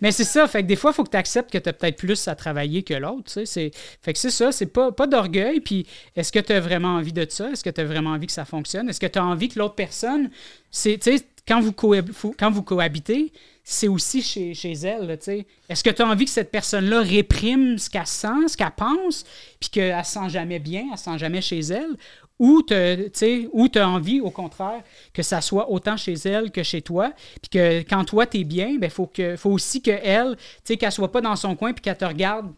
mais c'est ça. Fait que des fois, il faut que tu acceptes que tu as peut-être plus à travailler que l'autre. tu sais. C'est- Fait que c'est ça. C'est pas, pas d'orgueil. Puis est-ce que tu as vraiment envie de ça? Est-ce que tu as vraiment envie que ça fonctionne? Est-ce que tu as envie que l'autre personne c'est, quand vous, cohabitez, c'est aussi chez, chez elle. Est-ce que tu as envie que cette personne-là réprime ce qu'elle sent, ce qu'elle pense, puis qu'elle se sent jamais bien, elle se sent jamais chez elle? Ou tu as envie, au contraire, que ça soit autant chez elle que chez toi, puis que quand toi, tu es bien, il faut, que, faut aussi qu'elle, qu'elle soit pas dans son coin, puis qu'elle te regarde,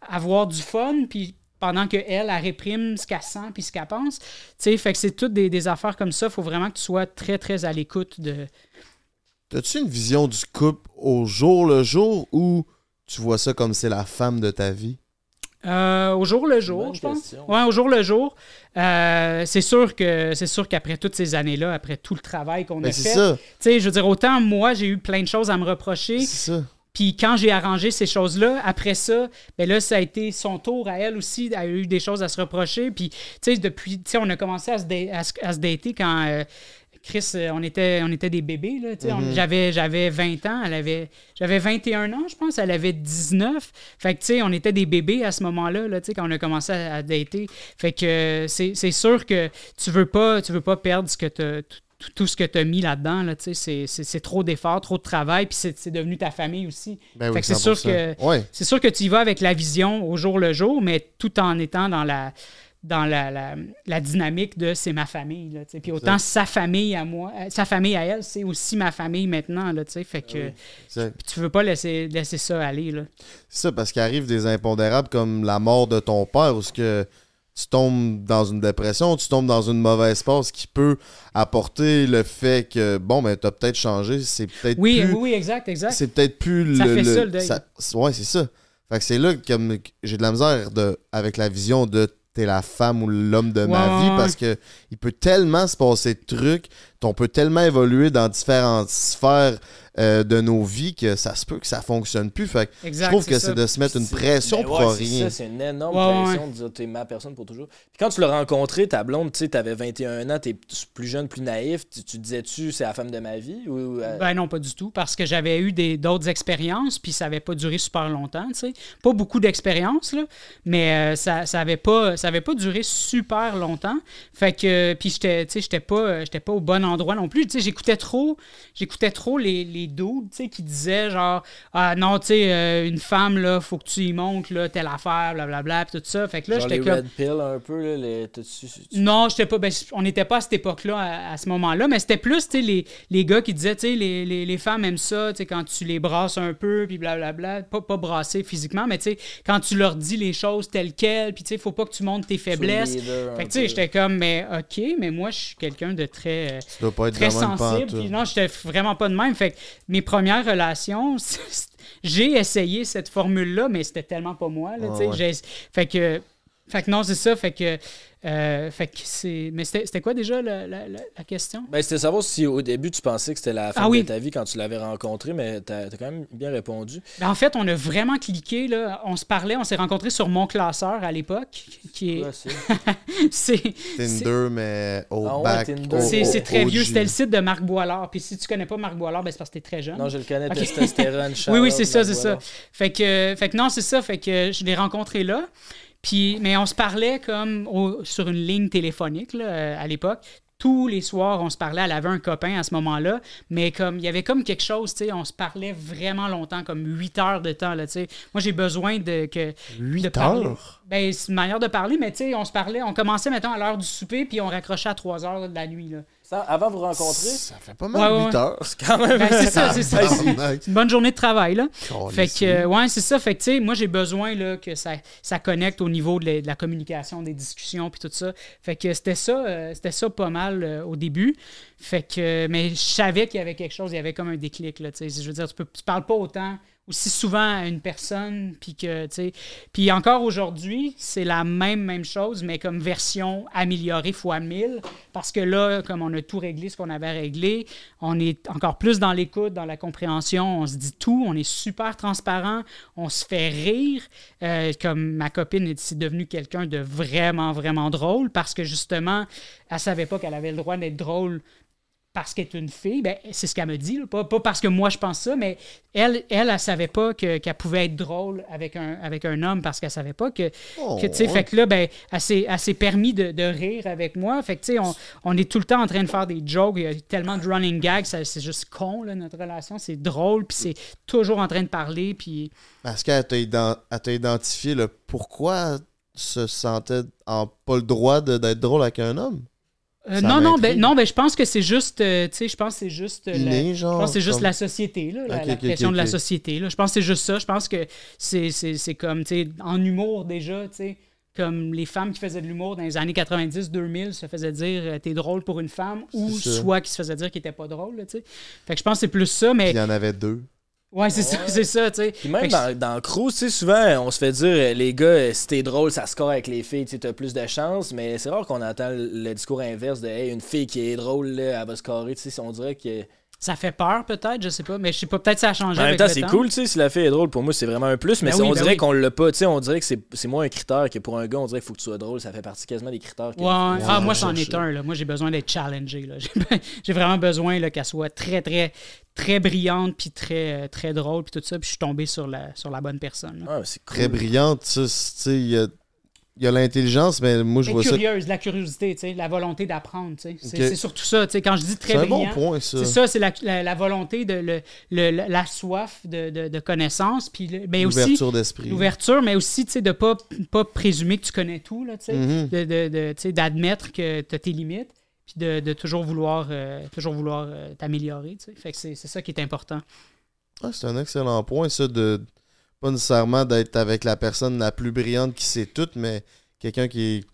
avoir du fun, puis pendant qu'elle, elle, elle réprime ce qu'elle sent puis ce qu'elle pense. Tu sais, fait que c'est toutes des, des affaires comme ça. Il faut vraiment que tu sois très, très à l'écoute de... T'as-tu une vision du couple au jour le jour ou tu vois ça comme c'est la femme de ta vie? Euh, au jour le jour, Bonne je pense. question. Ouais, au jour le jour. Euh, c'est sûr que c'est sûr qu'après toutes ces années-là, après tout le travail qu'on a Ben, fait, c'est ça. tu sais, je veux dire, autant moi, j'ai eu plein de choses à me reprocher. Puis quand j'ai arrangé ces choses-là, après ça, ben là, ça a été son tour à elle aussi. Elle a eu des choses à se reprocher. Puis, tu sais, depuis, tu sais, on a commencé à se, à se, à se dater quand euh, Chris, euh, on était, on était des bébés. Là, tu sais. On- Mhm. j'avais, j'avais 20 ans, elle avait, j'avais 21 ans, je pense, elle avait 19. Fait que, tu sais, on était des bébés à ce moment-là, là, tu sais, quand on a commencé à, à dater. Fait que euh, c'est, c'est sûr que tu veux pas, tu veux pas perdre ce que t'as- tout, ce que tu as mis là-dedans. Là, c'est, trop d'efforts, trop de travail, puis c'est, c'est devenu ta famille aussi. Ben oui, que c'est sûr 100%. que Ouais. c'est sûr que tu y vas avec la vision au jour le jour, mais tout en étant dans la dans la, la- la dynamique de c'est ma famille. Là. Puis autant sa famille à moi, euh, sa famille à elle, c'est aussi ma famille maintenant. Là, fait que C'est puis tu veux pas laisser, laisser ça aller. C'est ça, parce qu'il arrive des impondérables comme la mort de ton père, où ce que tu tombes dans une dépression, tu tombes dans une mauvaise passe qui peut apporter le fait que, bon, ben, t'as peut-être changé, c'est peut-être Oui, plus... oui, oui, exact, exact. C'est peut-être plus Ça le. fait le- ça, le deuil. ouais, c'est ça. Fait que c'est là que j'ai de la misère de, avec la vision de t'es la femme ou l'homme de ma Ouais, vie ouais, parce que il peut tellement se passer de trucs, on peut tellement évoluer dans différentes sphères euh, de nos vies que ça se peut que ça fonctionne plus. Fait que Exact, je trouve c'est que c'est de se mettre une pression ben pour ouais, rien. c'est une énorme Ouais, pression ouais. de dire t'es ma personne pour toujours. Puis quand tu l'as rencontré, ta blonde, tu sais, t'avais 21 ans, t'es plus jeune, plus naïf, tu, tu disais-tu c'est la femme de ma vie ou euh, Ben non, pas du tout, parce que j'avais eu des- d'autres expériences, puis ça n'avait pas duré super longtemps, tu sais. Pas beaucoup d'expériences, là, mais euh, ça ça avait pas, ça avait pas duré super longtemps. Fait que, puis j'étais, tu sais, j'étais pas, j'étais pas au bon endroit non plus. Tu sais, j'écoutais trop, j'écoutais trop les, les dudes, tu sais, qui disaient genre, ah non, tu sais, euh, une femme, là, faut que tu y montes, là, telle affaire, blablabla, puis tout ça. Fait que là, j'étais comme... red pill un peu là, les, Non, j'étais pas. ben, on n'était pas à cette époque-là, à, à ce moment-là, mais c'était plus tu sais, les, les gars qui disaient, tu sais, les, les, les femmes aiment ça, tu sais, quand tu les brasses un peu, puis blablabla. Pas, pas brasser physiquement, mais tu sais, quand tu leur dis les choses telles quelles, puis tu sais, faut pas que tu montres tes faiblesses. Fait que tu sais, j'étais comme, mais ok, mais moi, je suis quelqu'un de très. Tu dois pas être très sensible. Puis non, j'étais vraiment pas de même. Fait que mes premières relations, (laughs) j'ai essayé cette formule-là, mais c'était tellement pas moi. Là, Ah ouais. Fait que. Fait que non, c'est ça. Fait que. euh, fait que c'est. Mais c'était c'était quoi déjà la, la- la- question? Ben, c'était savoir si au début tu pensais que c'était la femme Ah oui. de ta vie quand tu l'avais rencontrée, mais t'as as quand même bien répondu. Ben, en fait, on a vraiment cliqué. Là. On se parlait, on s'est rencontrés sur mon classeur à l'époque, qui est. Ouais, c'est- (laughs) c'est Tinder, mais au Ah ouais, c'est- très OG. vieux. C'était le site de Marc Boilard. Puis si tu connais pas Marc Boilard, ben, c'est parce que t'es très jeune. Non, je le connais, Ok. testostérone, (laughs) Oui, oui, c'est ça, Marc c'est ça. Fait que, fait que non, c'est ça. Fait que je l'ai rencontré là. Puis, mais on se parlait comme au- sur une ligne téléphonique là, euh, à l'époque. Tous les soirs, on se parlait. Elle avait un copain à ce moment-là. Mais comme il y avait comme quelque chose, tu sais, on se parlait vraiment longtemps, comme 8 heures de temps. Là, tu sais. Moi, j'ai besoin de que. Huit de parler. heures? Ben, c'est une manière de parler, mais tu sais, on se parlait. On commençait, mettons, à l'heure du souper, puis on raccrochait à 3 heures de la nuit. Là. Ça, avant de vous rencontrer, Ça fait pas mal Ouais, 8 ouais. heures. c'est quand même. Ben, c'est ça, c'est ça. (laughs) C'est une bonne journée de travail, là. Fait que, euh, ouais, c'est ça. Fait que, tu sais, moi, j'ai besoin là, que ça, ça connecte au niveau de la, de la communication, des discussions, puis tout ça. Fait que c'était ça, euh, c'était ça pas mal euh, au début. Fait que, euh, mais je savais qu'il y avait quelque chose, il y avait comme un déclic, là, tu sais. Je veux dire, tu, peux, tu parles pas autant, aussi souvent à une personne, puis que, tu sais. Puis encore aujourd'hui, c'est la même, même chose, mais comme version améliorée fois 1000, parce que là, comme on a tout réglé, ce qu'on avait réglé, on est encore plus dans l'écoute, dans la compréhension, on se dit tout, on est super transparent, on se fait rire. Euh, comme ma copine est devenue quelqu'un de vraiment, vraiment drôle, parce que justement, elle savait pas qu'elle avait le droit d'être drôle parce qu'elle est une fille, ben, c'est ce qu'elle me dit, là. pas, pas parce que moi je pense ça, mais elle, elle, elle, savait pas que- qu'elle pouvait être drôle avec un, avec un homme parce qu'elle savait pas que, Oh, que, tu sais, ouais. fait que là, ben, elle s'est permis de, de rire avec moi. Fait que, tu sais, on, on est tout le temps en train de faire des jokes. Il y a tellement de running gags. C'est juste con, là, notre relation. C'est drôle, puis c'est toujours en train de parler. Puis Est-ce qu'elle t'a ident- identifié le pourquoi se sentait en pas le droit d'être drôle avec un homme? Euh, non, non, ben, non, ben, je pense que c'est juste, euh, tu sais, je pense que c'est juste, euh, Inné, la, genre, je pense que c'est juste comme- la société, là, la, ok, de la société. Là. Je pense que c'est juste ça. Je pense que c'est, c'est, c'est comme, tu sais, en humour déjà, tu sais, comme les femmes qui faisaient de l'humour dans les années 90-2000 se faisaient dire t'es drôle pour une femme ou soit qui se faisaient dire qu'ils étaient pas drôles, là, tu sais. Fait que je pense que c'est plus ça, Puis mais il y en avait deux. Ouais, c'est ça, c'est ça, tu sais. Puis même dans, dans le crew, tu sais, souvent, on se fait dire, euh, les gars, euh, si t'es drôle, ça score avec les filles, tu sais, t'as plus de chance, mais c'est rare qu'on entend le le discours inverse de, hey, une fille qui est drôle, là, elle va scorer, tu sais, on dirait que. Ça fait peur peut-être, je sais pas, mais je sais pas, peut-être ça a changé En même avec temps, c'est cool, tu sais, si la fille est drôle, pour moi, c'est vraiment un plus, mais Ben oui, on ben dirait oui. qu'on l'a pas, tu sais, on dirait que c'est c'est moins un critère que pour un gars, on dirait qu'il faut que tu sois drôle, ça fait partie quasiment des critères. que- Ouais, ouais. Ah, moi, c'en est un. Là. Moi, j'ai besoin d'être challengé. là. (laughs) J'ai- vraiment besoin là, qu'elle soit très, très, très brillante, puis très, euh, très drôle, puis tout ça. Puis je suis tombé sur la, sur la bonne personne. Ouais, c'est cool. Très brillante, tu sais, il y a, l'intelligence, mais moi, je vois ça. curieuse, la curiosité, tu sais, la volonté d'apprendre. tu sais. C'est surtout ça. tu sais, Quand je dis très C'est un bon point, ça. c'est ça, c'est la, la- la volonté, de le, le- la- soif de, de, de connaissance, puis mais L'ouverture d'esprit. l'ouverture, mais aussi tu sais, de ne pas, pas présumer que tu connais tout, là, tu sais. Mhm. de, de, de, tu sais, d'admettre que tu as tes limites, puis de, de toujours vouloir, euh, toujours vouloir euh, t'améliorer. tu sais. Fait que c'est c'est ça qui est important. Ah, c'est un excellent point, ça, de pas nécessairement d'être avec la personne la plus brillante qui sait tout, mais quelqu'un qui,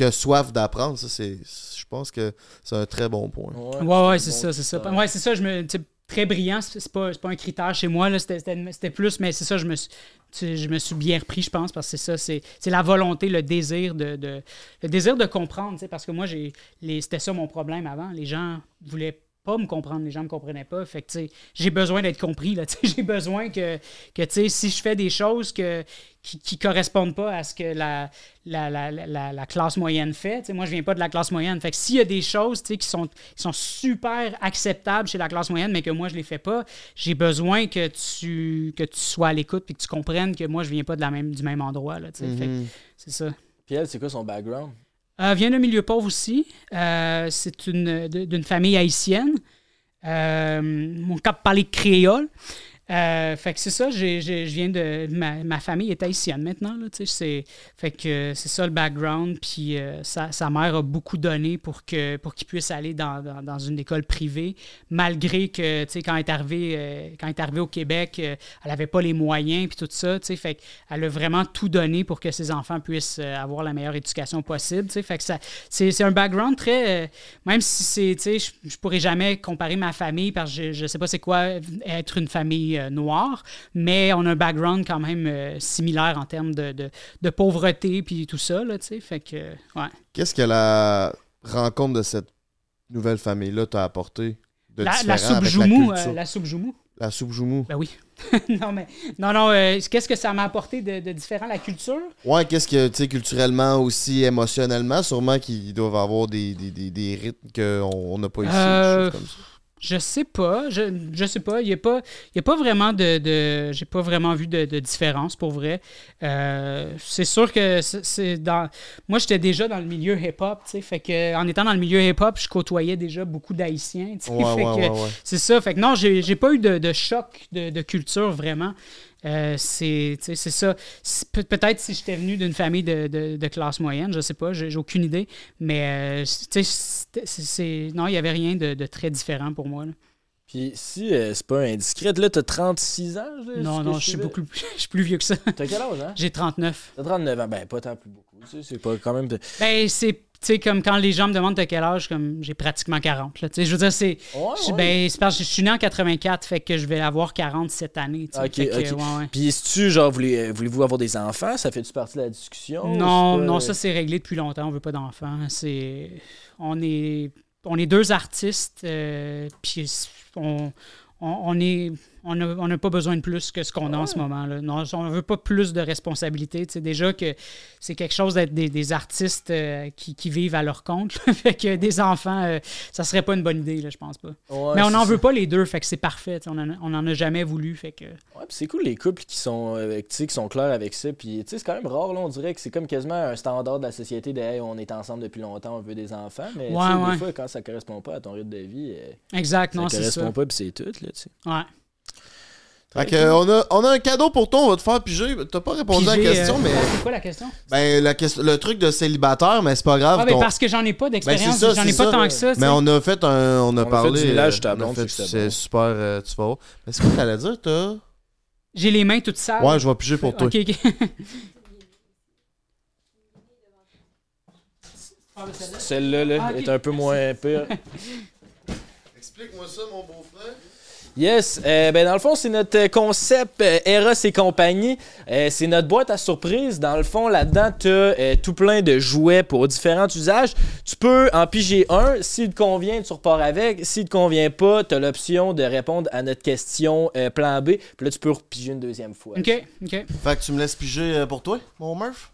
a soif d'apprendre. Ça, c'est, je pense que c'est un très bon point. Ouais, ouais, c'est bon ça, c'est ça. Ouais, c'est ça. Je me, très brillant, c'est pas, c'est pas un critère chez moi. là. C'était plus, mais c'est ça, je me, suis, tu sais, je me suis bien repris, je pense, parce que c'est ça, c'est c'est la volonté, le désir de, de- le désir de comprendre. tu sais, Parce que moi, j'ai les- c'était ça mon problème avant. Les gens voulaient pas me comprendre, les gens me comprenaient pas. Fait que, tu sais, j'ai besoin d'être compris. Là, (laughs) tu sais, j'ai besoin que, que tu sais, si je fais des choses que, qui, qui correspondent pas à ce que la, la, la, la, la classe moyenne fait. Moi, je viens pas de la classe moyenne. Fait que s'il y a des choses tu sais, qui, sont, qui sont super acceptables chez la classe moyenne, mais que moi, je les fais pas, j'ai besoin que tu, que tu sois à l'écoute et que tu comprennes que moi, je viens pas de la même, du même endroit. Là. Fait Mhm. c'est ça. Puis elle, c'est quoi son background? Euh, vient d'un milieu pauvre aussi. Euh, c'est une, d'une famille haïtienne. Euh, mon cap parlait créole. Euh, fait que c'est ça, je viens de. Ma, ma famille est haïtienne maintenant. Là, c'est, fait que c'est ça le background. Puis euh, sa, sa mère a beaucoup donné pour, que, pour qu'il puisse aller dans, dans, une école privée, malgré que quand elle est arrivée, euh, quand elle est arrivée au Québec, elle n'avait pas les moyens puis tout ça. Fait qu'elle a vraiment tout donné pour que ses enfants puissent avoir la meilleure éducation possible. Fait que ça, c'est, c'est un background très. même si c'est. Je, je pourrais jamais comparer ma famille parce que je, je sais pas c'est quoi être une famille euh, noire, mais on a un background quand même euh, similaire en termes de, de, de pauvreté puis tout ça. Là, tu sais. fait que, ouais. Qu'est-ce que la rencontre de cette nouvelle famille-là t'a apporté de La, différent la soupe avec joumou, la, euh, soupe joumou. La soupe joumou. Ben oui. (laughs) non, mais non, non. euh, qu'est-ce que ça m'a apporté de, de différent, la culture? Ouais, qu'est-ce que, tu sais, culturellement aussi, émotionnellement, sûrement qu'ils doivent avoir des, des, des, des rythmes qu'on n'a pas ici, Euh, des choses comme ça. Je sais pas. Je, je sais pas. Il n'y a, pas- y a pas vraiment de. de J'ai pas vraiment vu de, de différence pour vrai. Euh, c'est sûr que c'est- dans. Moi, j'étais déjà dans le milieu hip-hop, tu sais. Fait que en étant dans le milieu hip-hop, je côtoyais déjà beaucoup d'Haïtiens, tu sais. Ouais, (laughs) ouais. C'est ça. Fait que non, j'ai pas eu de, de choc de, de culture vraiment. Euh, c'est ça. Peut-être si j'étais venu d'une famille de, classe moyenne, je sais pas, j'ai aucune idée. Mais euh, tu sais, c'est- non, il y avait rien de, de très différent pour moi. là. Puis si euh, c'est pas indiscret, là, t'as 36 ans? là, Non, non, je suis beaucoup plus, (laughs) je suis plus vieux que ça. T'as quel âge, hein? J'ai 39. T'as 39 ans. Ben, pas tant plus beaucoup. Tu sais, c'est pas quand même. Ben, c'est, tu sais, comme quand les gens me demandent de quel âge, comme j'ai pratiquement 40. Là, tu je veux dire, c'est. Ouais, je- ouais. Ben, c'est parce que je suis né en 84, fait que je vais avoir 40 cette année. tu. Ok, Fait que, ouais. Puis, si-tu, genre, voulez, euh, voulez-vous avoir des enfants? Ça fait-tu partie de la discussion? Non, pas- non, ça c'est réglé depuis longtemps. On veut pas d'enfants. C'est, on est, on est deux artistes, euh, puis on, on, on est, On n'a pas besoin de plus que ce qu'on a en ce moment. Là. Non, on ne veut pas plus de responsabilités. Déjà que c'est quelque chose d'être des, des artistes euh, qui, qui vivent à leur compte. (laughs) fait que des enfants, euh, ça serait pas une bonne idée, là, je pense pas. Ouais, Mais on n'en veut pas les deux, fait que c'est parfait. On en, a- on en a jamais voulu. Fait que... Ouais, c'est cool les couples qui sont sais, qui sont clairs avec ça. Puis tu sais, c'est quand même rare, là, on dirait que c'est comme quasiment un standard de la société de hey, on est ensemble depuis longtemps, on veut des enfants. Mais des fois, quand ça correspond pas à ton rythme de vie, euh, Exact, ça non, correspond ça. pas, puis c'est tout, là, tu sais. Ouais. Fait que, euh, on, a, on a un cadeau pour toi, on va te faire piger. T'as pas répondu à la Piger, question, euh, mais. C'est quoi la question? Ben, la question, le truc de célibataire, mais c'est pas grave. Ah, ben parce que j'en ai pas Ben, d'expérience, j'en ai pas ça. tant que ça. Mais on a fait un. On a On a parlé. fait du euh, C'est super, euh, tu vas voir. Mais c'est quoi que t'allais dire, toi? J'ai les mains toutes sales. Ouais, je vais piger pour toi. Ok, ok. Celle-là là, Ah, est un peu moins pire. Explique-moi ça, mon beau-frère. Yes, euh, ben dans le fond, c'est notre euh, concept euh, Eros et compagnie. Euh, c'est notre boîte à surprise. Dans le fond, là-dedans, tu as tout plein de jouets pour différents usages. Tu peux en piger un. S'il te convient, tu repars avec. S'il te convient pas, tu as l'option de répondre à notre question euh, plan B. Puis là, tu peux repiger une deuxième fois. ok, ok. Fait que tu me laisses piger pour toi, mon Murph?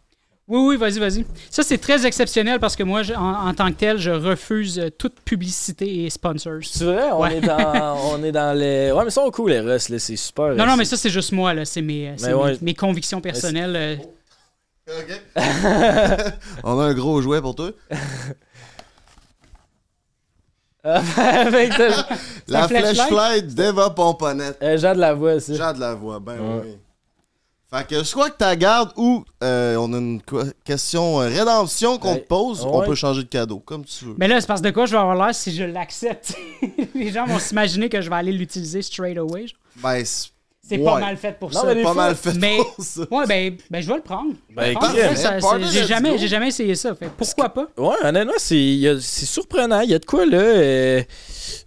Oui, oui, vas-y, vas-y. Ça, c'est très exceptionnel parce que moi, je- en, en tant que tel, je refuse euh, toute publicité et sponsors. C'est vrai, on, Ouais. est dans, (laughs) on est dans les. Ouais, mais ils sont cool, les là. C'est super. Non, non, euh, mais ça, c'est juste moi, là. C'est mes, euh, mes- convictions personnelles. euh. Ok. (laughs) on a un gros jouet pour toi. Avec (laughs) ta- La flashlight? flashlight d'Eva Pomponette. Euh, Jean de la voix, ça. J'ai de la voix, ben Ouais. oui. Fait que soit que tu gardes ou euh, on a une question euh, rédemption qu'on te pose, on peut changer de cadeau, comme tu veux. Mais là, c'est parce de quoi je vais avoir l'air si je l'accepte? (laughs) Les gens vont s'imaginer que je vais aller l'utiliser straight away. Ben, c'est C'est Ouais. pas mal fait pour Non, ça. mais des pas fois- mal fait Mais- pour ça. Ouais, ben, ben, je vais le prendre. Ben, c'est- J'ai jamais, jamais essayé ça. Fait, pourquoi pas? Ouais, honnêtement, c'est c'est surprenant. Il y a de quoi, là. euh,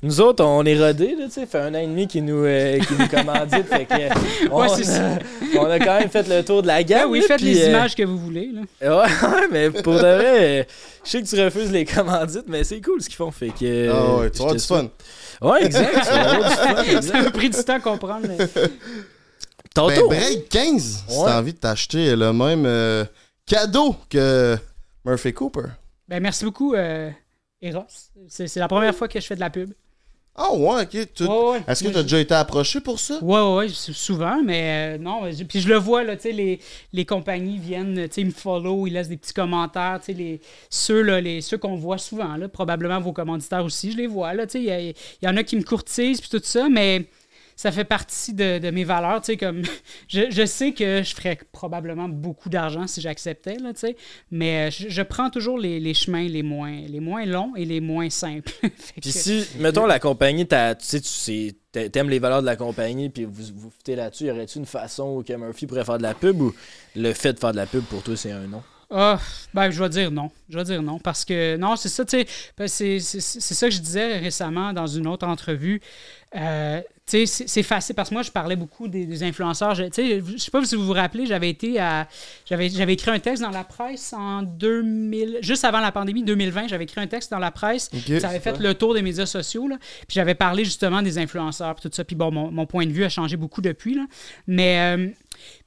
nous autres, on est rodés, là, tu sais. fait un an et demi qu'ils nous, euh, nous commandent. fait que, euh, (laughs) on, Ouais, c'est a, (laughs) on a quand même fait le tour de la gamme. Ben oui, là, faites puis, les euh, images que vous voulez. Là. (laughs) Ouais, mais pour de vrai, euh, je sais que tu refuses les commandites, mais c'est cool ce qu'ils font. Fait que. Ah ouais, tu vas du fun. Ouais, exact. (laughs) Ça m'a pris du temps à comprendre. mais- Ton Ben, tour. break 15, si Ouais. t'as envie de t'acheter le même euh, cadeau que Murphy Cooper. Ben, merci beaucoup, euh, Eros. C'est la première fois que je fais de la pub. Ah ouais, ok. tu- Ouais, ouais. Est-ce que t'as je- déjà été approché pour ça? Ouais, ouais, ouais, sou- souvent, mais euh, non. je- Puis je le vois, là, tu sais, les, les compagnies viennent, tu sais, ils me follow, ils laissent des petits commentaires, tu sais, les, ceux, là, les, ceux qu'on voit souvent, là, probablement vos commanditaires aussi, je les vois, là, tu sais, il y, a- y en a qui me courtisent, puis tout ça, mais ça fait partie de, de mes valeurs, tu sais, comme, (laughs) je, je sais que je ferais probablement beaucoup d'argent si j'acceptais, là, tu sais, mais euh, je, je prends toujours les, les chemins les moins, les moins longs et les moins simples. (laughs) Puis que- si, mettons, la compagnie, tu sais, tu sais, t'a- t'aimes les valeurs de la compagnie, puis vous vous foutez là-dessus, y aurait-tu une façon où Murphy pourrait faire de la pub ou le fait de faire de la pub pour toi, c'est un non? Ah, ben, je vais dire non. Je vais dire non. Parce que, non, c'est ça, tu sais. ben, c'est ça que je disais récemment dans une autre entrevue. Euh, tu sais, c'est, facile. Parce que moi, je parlais beaucoup des, des influenceurs. Je- Tu sais, je sais pas si vous vous rappelez, j'avais été à. J'avais, j'avais écrit un texte dans la presse en 2000. Juste avant la pandémie, 2020, j'avais écrit un texte dans la presse. Ok. Ça avait fait le tour des médias sociaux. Là. Puis j'avais parlé justement des influenceurs. Puis tout ça. Puis bon, mon, mon point de vue a changé beaucoup depuis. Là. Mais. euh,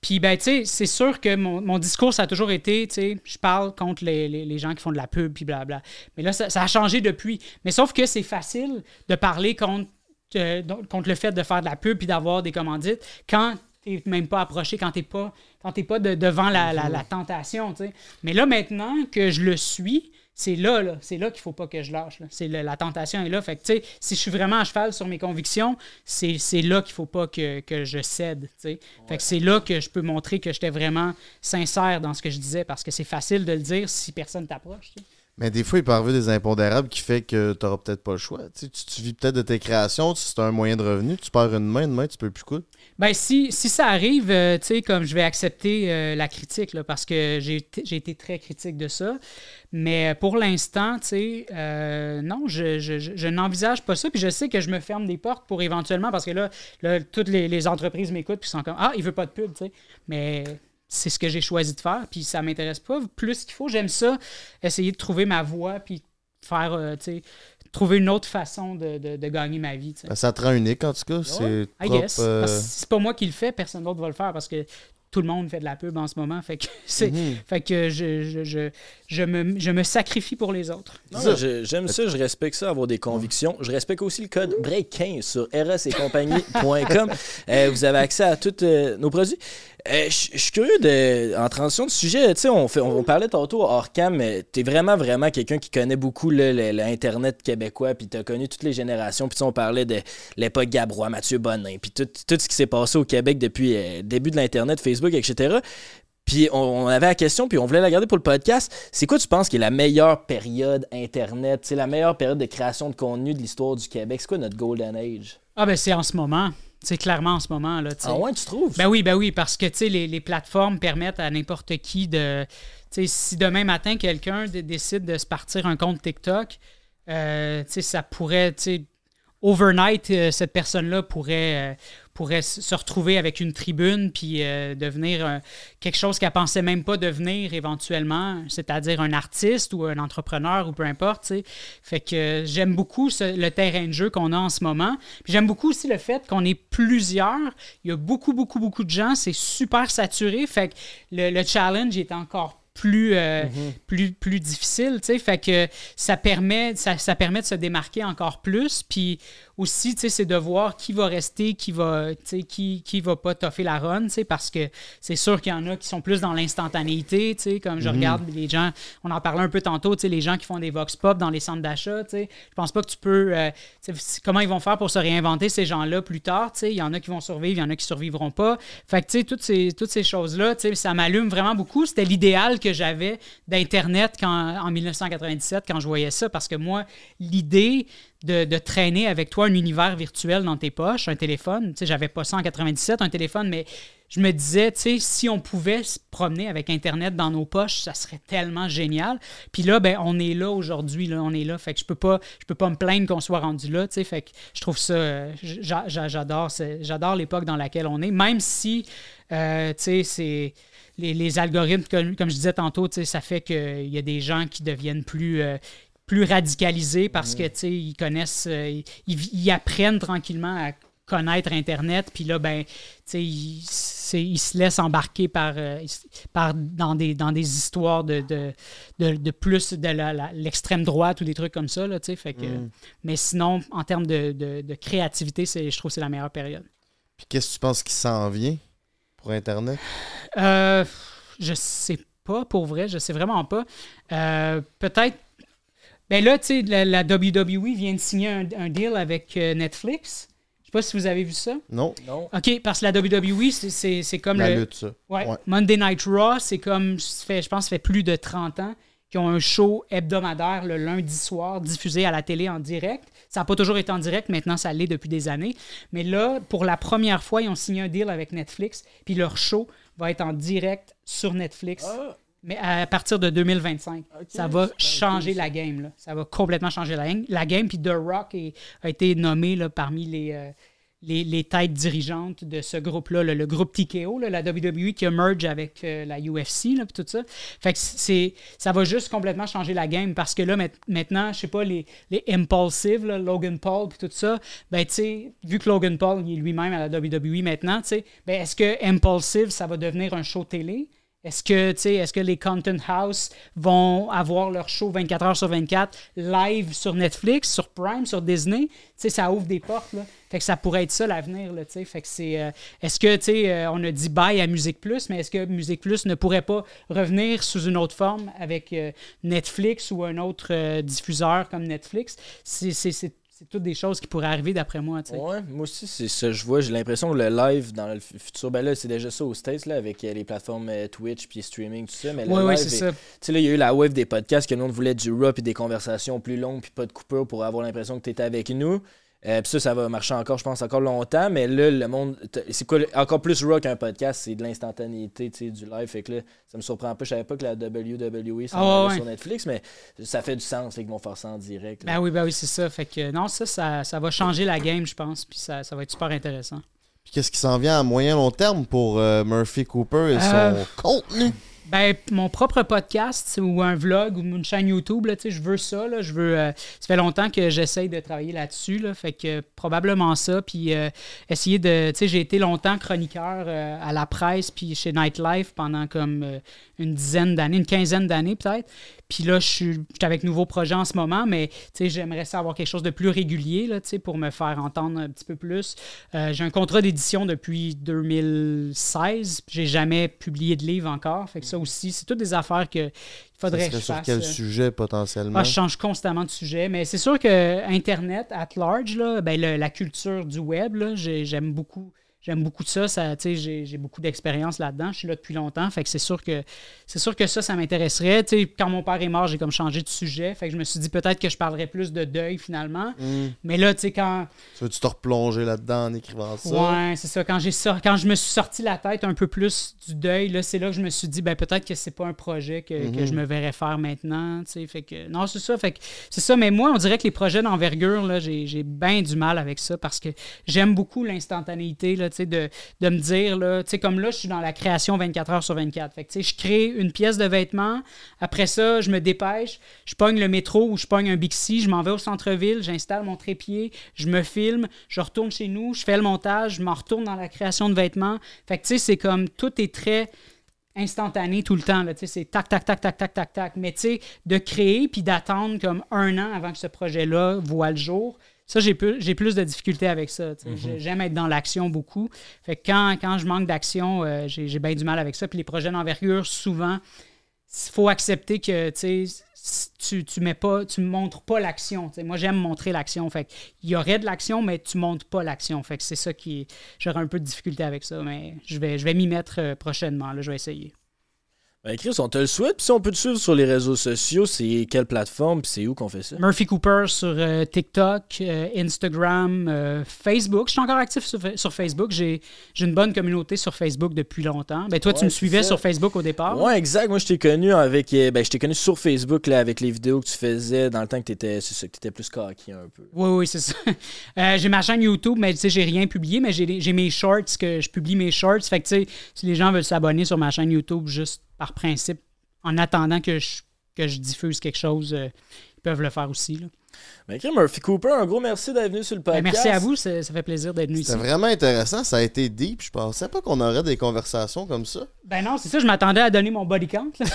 puis, ben, tu sais, c'est sûr que mon, mon discours, ça a toujours été, tu sais, je parle contre les, les- les gens qui font de la pub, puis blabla. Mais là, ça, ça a changé depuis. Mais sauf que c'est facile de parler contre, euh, donc, contre le fait de faire de la pub puis d'avoir des commandites quand t'es même pas approché, quand t'es pas, quand t'es pas de- devant la, la- la tentation. Mais là, maintenant que je le suis, c'est là, là c'est là qu'il faut pas que je lâche. C'est la tentation est là. Fait que, tu sais, si je suis vraiment à cheval sur mes convictions, c'est là qu'il faut pas que, que je cède. Fait que c'est là que je peux montrer que j'étais vraiment sincère dans ce que je disais parce que c'est facile de le dire si personne t'approche. Tu. Mais des fois, il peut des impondérables qui fait que t'auras peut-être pas le choix. Tu, tu, tu vis peut-être de tes créations, si c'est un moyen de revenu, tu perds une main, une main, tu peux plus quoi. Ben, si, si ça arrive, euh, tu sais, comme je vais accepter euh, la critique, là, parce que j'ai été- très critique de ça. Mais pour l'instant, tu sais, euh, non, je, je, je- je n'envisage pas ça. Puis je sais que je me ferme des portes pour éventuellement, parce que là, là toutes les, les entreprises m'écoutent puis sont comme Ah, il veut pas de pub, tu sais. Mais c'est ce que j'ai choisi de faire, puis ça m'intéresse pas plus qu'il faut. J'aime ça, essayer de trouver ma voie, puis faire, euh, tu sais, trouver une autre façon de, de- de gagner ma vie. Ben, Ça te rend unique, en tout cas. C'est I propre, guess. euh, c'est pas moi qui le fais, personne d'autre va le faire parce que tout le monde fait de la pub en ce moment. Fait que, (laughs) c'est, Mhm. fait que je, je, je, je me, je me sacrifie pour les autres. J'aime ça, je respecte ça, avoir des convictions. Je respecte aussi le code BREAK15 sur rsetcompagnie.com. (laughs) Euh, vous avez accès à tous euh, nos produits. Euh, Je suis curieux de, en transition de sujet, tu sais, on, parlait tantôt hors cam, mais t'es vraiment, vraiment quelqu'un qui connaît beaucoup l'Internet québécois, puis t'as connu toutes les générations, puis on parlait de l'époque Gabrois, Mathieu Bonin, puis tout, ce qui s'est passé au Québec depuis euh, le début de l'Internet, Facebook, etc. Puis on, avait la question, puis on voulait la garder pour le podcast. C'est quoi, tu penses, qui est la meilleure période Internet? La meilleure période de création de contenu de l'histoire du Québec? C'est quoi notre Golden Age? Ah ben c'est en ce moment. C'est clairement en ce moment. Là. Ah ouais, tu trouves? Ben oui, ben oui, parce que tu sais, les, les plateformes permettent à n'importe qui de. tu sais, si demain matin, quelqu'un décide de se partir un compte TikTok, euh, tu sais, ça pourrait. tu sais, Overnight, euh, cette personne-là pourrait, euh, pourrait se retrouver avec une tribune puis euh, devenir euh, quelque chose qu'elle pensait même pas devenir éventuellement, c'est-à-dire un artiste ou un entrepreneur ou peu importe. tu sais. Fait que euh, j'aime beaucoup ce- le terrain de jeu qu'on a en ce moment. J'aime beaucoup aussi le fait qu'on est plusieurs. Il y a beaucoup, beaucoup, beaucoup de gens. C'est super saturé. Fait que le, le challenge est encore plus, euh, plus, plus difficile. Fait que ça permet, ça, ça permet de se démarquer encore plus. Puis aussi, c'est de voir qui va rester, qui va, qui, qui va pas toffer la run, parce que c'est sûr qu'il y en a qui sont plus dans l'instantanéité, comme je Mhm. regarde les gens, on en parlait un peu tantôt, les gens qui font des vox pop dans les centres d'achat, je pense pas que tu peux, euh, comment ils vont faire pour se réinventer ces gens-là plus tard, il y en a qui vont survivre, il y en a qui survivront pas. Fait que, toutes ces, toutes ces choses-là, ça m'allume vraiment beaucoup. C'était l'idéal que j'avais d'Internet en 1997 quand je voyais ça, parce que moi, l'idée de, traîner avec toi un univers virtuel dans tes poches, un téléphone, tu sais, j'avais pas ça en 97, un téléphone, mais je me disais, tu si on pouvait se promener avec Internet dans nos poches, ça serait tellement génial. Puis là, ben, on est là aujourd'hui, on est là. Fait que je peux pas, je peux pas me plaindre qu'on soit rendu là, tu. Fait que je trouve ça, j'a- j'a- j'adore, j'adore l'époque dans laquelle on est, même si, euh, tu sais, c'est les, algorithmes, comme, je disais tantôt, ça fait qu'il y a des gens qui deviennent plus. euh, plus radicalisés parce que tu sais ils connaissent euh, ils, ils apprennent tranquillement à connaître internet puis là ben tu sais ils, se laissent embarquer par, euh, par dans des dans des histoires de de, de, de plus de l'extrême droite ou des trucs comme ça là tu sais fait que Mm. mais sinon en termes de, de, créativité c'est je trouve que c'est la meilleure période Puis qu'est-ce que tu penses qui s'en vient pour Internet? Euh, je sais pas, pour vrai, je sais vraiment pas. Euh, Peut-être. Ben là, tu sais, la, la WWE vient de signer un, un deal avec euh, Netflix. Je sais pas si vous avez vu ça. Non. Non. OK, parce que la WWE, c'est- comme La le... lutte, ça. Ouais. Ouais. Monday Night Raw, c'est comme, fait, je pense, ça fait plus de 30 ans qu'ils ont un show hebdomadaire le lundi soir diffusé à la télé en direct. Ça n'a pas toujours été en direct, maintenant ça l'est depuis des années. Mais là, pour la première fois, ils ont signé un deal avec Netflix, puis leur show va être en direct sur Netflix. Mais à partir de 2025, ça va changer la game. Là. Ça va complètement changer la, la game. Puis The Rock est- a été nommé là, parmi les, euh, les, les têtes dirigeantes de ce groupe-là, le, le groupe TKO, là, la WWE qui a merge avec euh, la UFC, là, puis tout ça. Fait que c'est, ça va juste complètement changer la game parce que là, ma- maintenant, je sais pas, les, les Impulsive, là, Logan Paul, puis tout ça, ben, tu sais, vu que Logan Paul il est lui-même à la WWE maintenant, tu sais, ben, est-ce que Impulsive, ça va devenir un show télé? Est-ce que, les Content House vont avoir leur show 24 heures sur 24 live sur Netflix, sur Prime, sur Disney? Ça ouvre des portes, là. Fait que ça pourrait être ça l'avenir, que euh, est-ce que, euh, on a dit bye à Musique Plus, mais est-ce que Musique Plus ne pourrait pas revenir sous une autre forme avec euh, Netflix ou un autre diffuseur comme Netflix? C'est- toutes des choses qui pourraient arriver d'après moi. Ouais, moi aussi, c'est ça que je vois. J'ai l'impression que le live dans le futur, ben là, c'est déjà ça aux States, là, avec euh, les plateformes euh, Twitch puis streaming, tout ça. Mais Ouais, c'est est- ça. Tu sais, là, il y a eu la wave des podcasts que nous, on voulait du raw puis des conversations plus longues puis pas de coupure pour avoir l'impression que tu étais avec nous. Euh, puis ça, ça va marcher encore, je pense, encore longtemps. Mais là, le monde. C'est quoi encore plus raw qu'un podcast C'est de l'instantanéité, tu sais, du live. Fait que là, ça me surprend pas. Je savais pas que la WWE s'en Ah ouais, sur Netflix, mais ça fait du sens là, qu'ils vont faire ça en direct. là. Ben oui, ben oui, c'est ça. Fait que non, ça, ça, ça va changer la game, je pense. Puis ça, ça va être super intéressant. Puis qu'est-ce qui s'en vient à moyen long terme pour euh, Murphy Cooper et Euh, son contenu? Ben, mon propre podcast ou un vlog ou une chaîne YouTube, je veux ça. Là, je veux, euh, ça fait longtemps que j'essaye de travailler là-dessus. Là, fait que probablement ça. Puis euh, essayer de. J'ai été longtemps chroniqueur euh, à la presse puis chez Nightlife pendant comme euh, une dizaine d'années, une quinzaine d'années peut-être. Puis là, je suis je suis avec nouveaux projets en ce moment, mais j'aimerais ça avoir quelque chose de plus régulier là, pour me faire entendre un petit peu plus. Euh, j'ai un contrat d'édition depuis 2016. J'ai jamais publié de livre encore. Fait que ça aussi, c'est toutes des affaires que il faudrait que je sur fasse. quel euh, sujet potentiellement? ah, je change constamment de sujet, mais c'est sûr que Internet, at large, là, ben, le- la culture du web, j'aime beaucoup. J'aime beaucoup ça, j'ai j'ai beaucoup d'expérience là-dedans, je suis là depuis longtemps, fait que c'est sûr que c'est sûr que ça, ça m'intéresserait. Quand mon père est mort, j'ai comme changé de sujet, fait que je me suis dit peut-être que je parlerais plus de deuil finalement. Mm. Mais là, tu sais, quand, Tu veux-tu te replonger là-dedans en écrivant ça? Ouais, c'est ça. Quand, j'ai sor- quand je me suis sorti la tête un peu plus du deuil, là, c'est là que je me suis dit, ben, peut-être que c'est pas un projet que, que Mhm. je me verrais faire maintenant. Fait que, non, c'est ça. Fait que, c'est ça. Mais moi, on dirait que les projets d'envergure, là, j'ai, j'ai bien du mal avec ça parce que j'aime beaucoup l'instantanéité là, de, de me dire, là, comme là, je suis dans la création 24 heures sur 24. Fait que, je crée une pièce de vêtements. Après ça, je me dépêche. Je pogne le métro ou je pogne un Bixi. Je m'en vais au centre-ville. J'installe mon trépied. Je me filme. Je retourne chez nous. Je fais le montage. Je m'en retourne dans la création de vêtements. Fait que, tu sais, c'est comme tout est très instantané tout le temps. C'est tac, tac, tac, tac, tac, tac, tac. Mais tu sais, de créer puis d'attendre comme un an avant que ce projet-là voit le jour, ça, j'ai plus, j'ai plus de difficultés avec ça. Mhm. J'ai- J'aime être dans l'action beaucoup. Fait que quand, quand je manque d'action, euh, j'ai j'ai bien du mal avec ça. Puis les projets d'envergure, souvent, il faut accepter que tu tu, mets pas, tu montres pas l'action. Moi, j'aime montrer l'action. Fait il y aurait de l'action, mais tu montres pas l'action. Fait que c'est ça qui j'aurais un peu de difficulté avec ça, mais je vais, je vais m'y mettre euh, prochainement. Là, je vais essayer. Ben Chris, on te le souhaite. Puis si on peut te suivre sur les réseaux sociaux, c'est quelle plateforme, puis c'est où qu'on fait ça? Murphy Cooper sur euh, TikTok, euh, Instagram, euh, Facebook. Je suis encore actif sur, sur Facebook. J'ai j'ai une bonne communauté sur Facebook depuis longtemps. Ben, toi, tu me suivais ça. sur Facebook au départ. Ouais, exact. Moi, je t'ai connu avec. Ben, je t'ai connu sur Facebook là, avec les vidéos que tu faisais dans le temps que que t'étais plus cocky un peu. Oui, oui, c'est ça. (laughs) J'ai ma chaîne YouTube, mais tu sais, j'ai rien publié, mais j'ai j'ai mes shorts, que je publie mes shorts. Fait que, tu sais, si les gens veulent s'abonner sur ma chaîne YouTube juste par principe, en attendant que je, diffuse quelque chose, euh, ils peuvent le faire aussi. Ben, Murphy Cooper, un gros merci d'être venu sur le Ben, podcast. merci à vous, ça, ça fait plaisir d'être venu ici. C'était vraiment intéressant, ça a été deep. Je pensais pas qu'on aurait des conversations comme ça. Ben non, c'est ça, je m'attendais à donner mon body count. (laughs) Mais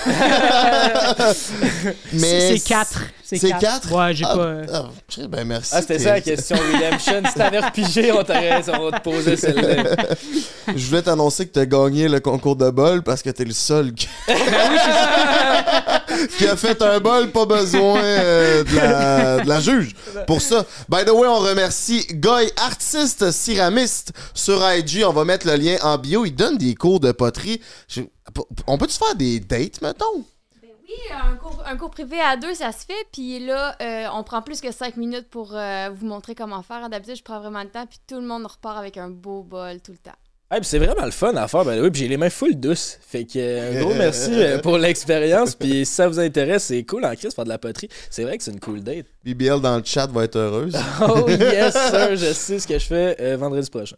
c'est c'est quatre. C'est quatre. quatre? Ouais, j'ai Ah, pas. ah, ben merci. Ah, c'était ça la question, Redemption. si t'avais repigé, on t'aurait on te posait celle-là. (laughs) Je voulais t'annoncer que t'as gagné le concours de bol parce que t'es le seul qui... (laughs) (laughs) qui a fait un bol, pas besoin euh, de, la, juge. Pour ça, by the way, on remercie Goy, artiste céramiste sur IG. On va mettre le lien en bio. Il donne des cours de poterie. On peut-tu faire des dates, mettons? Oui, un cours, un cours privé à deux, ça se fait. Puis là, euh, on prend plus que cinq minutes pour euh, vous montrer comment faire. D'habitude, je prends vraiment le temps. Puis tout le monde repart avec un beau bol tout le temps. C'est vraiment le fun à faire, ben oui, j'ai les mains full douces. Fait que euh, un gros merci euh, (laughs) pour l'expérience. Puis si ça vous intéresse, c'est cool en crise faire de la poterie. C'est vrai que c'est une cool date. BBL dans le chat va être heureuse. (laughs) Oh yes, sir, je (laughs) sais ce que je fais euh, vendredi prochain.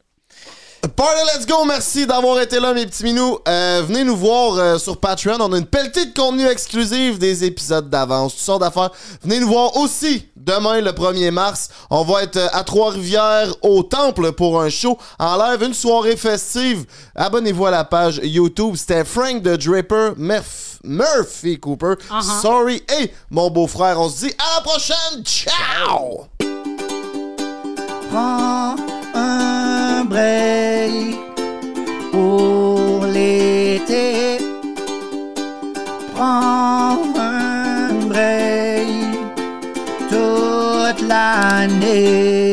Party Let's Go, merci d'avoir été là, mes petits minous. Euh, venez nous voir euh, sur Patreon. On a une pelletée de contenu exclusif, des épisodes d'avance, toutes sortes d'affaires. Venez nous voir aussi demain, le 1er mars. On va être euh, à Trois-Rivières, au Temple, pour un show en live, une soirée festive. Abonnez-vous à la page YouTube. C'était Frank de Draper, Murph- Murphy Cooper. Uh-huh. Sorry. Et mon beau-frère, on se dit à la prochaine. Ciao! Un break pour l'été. Prends un break toute l'année.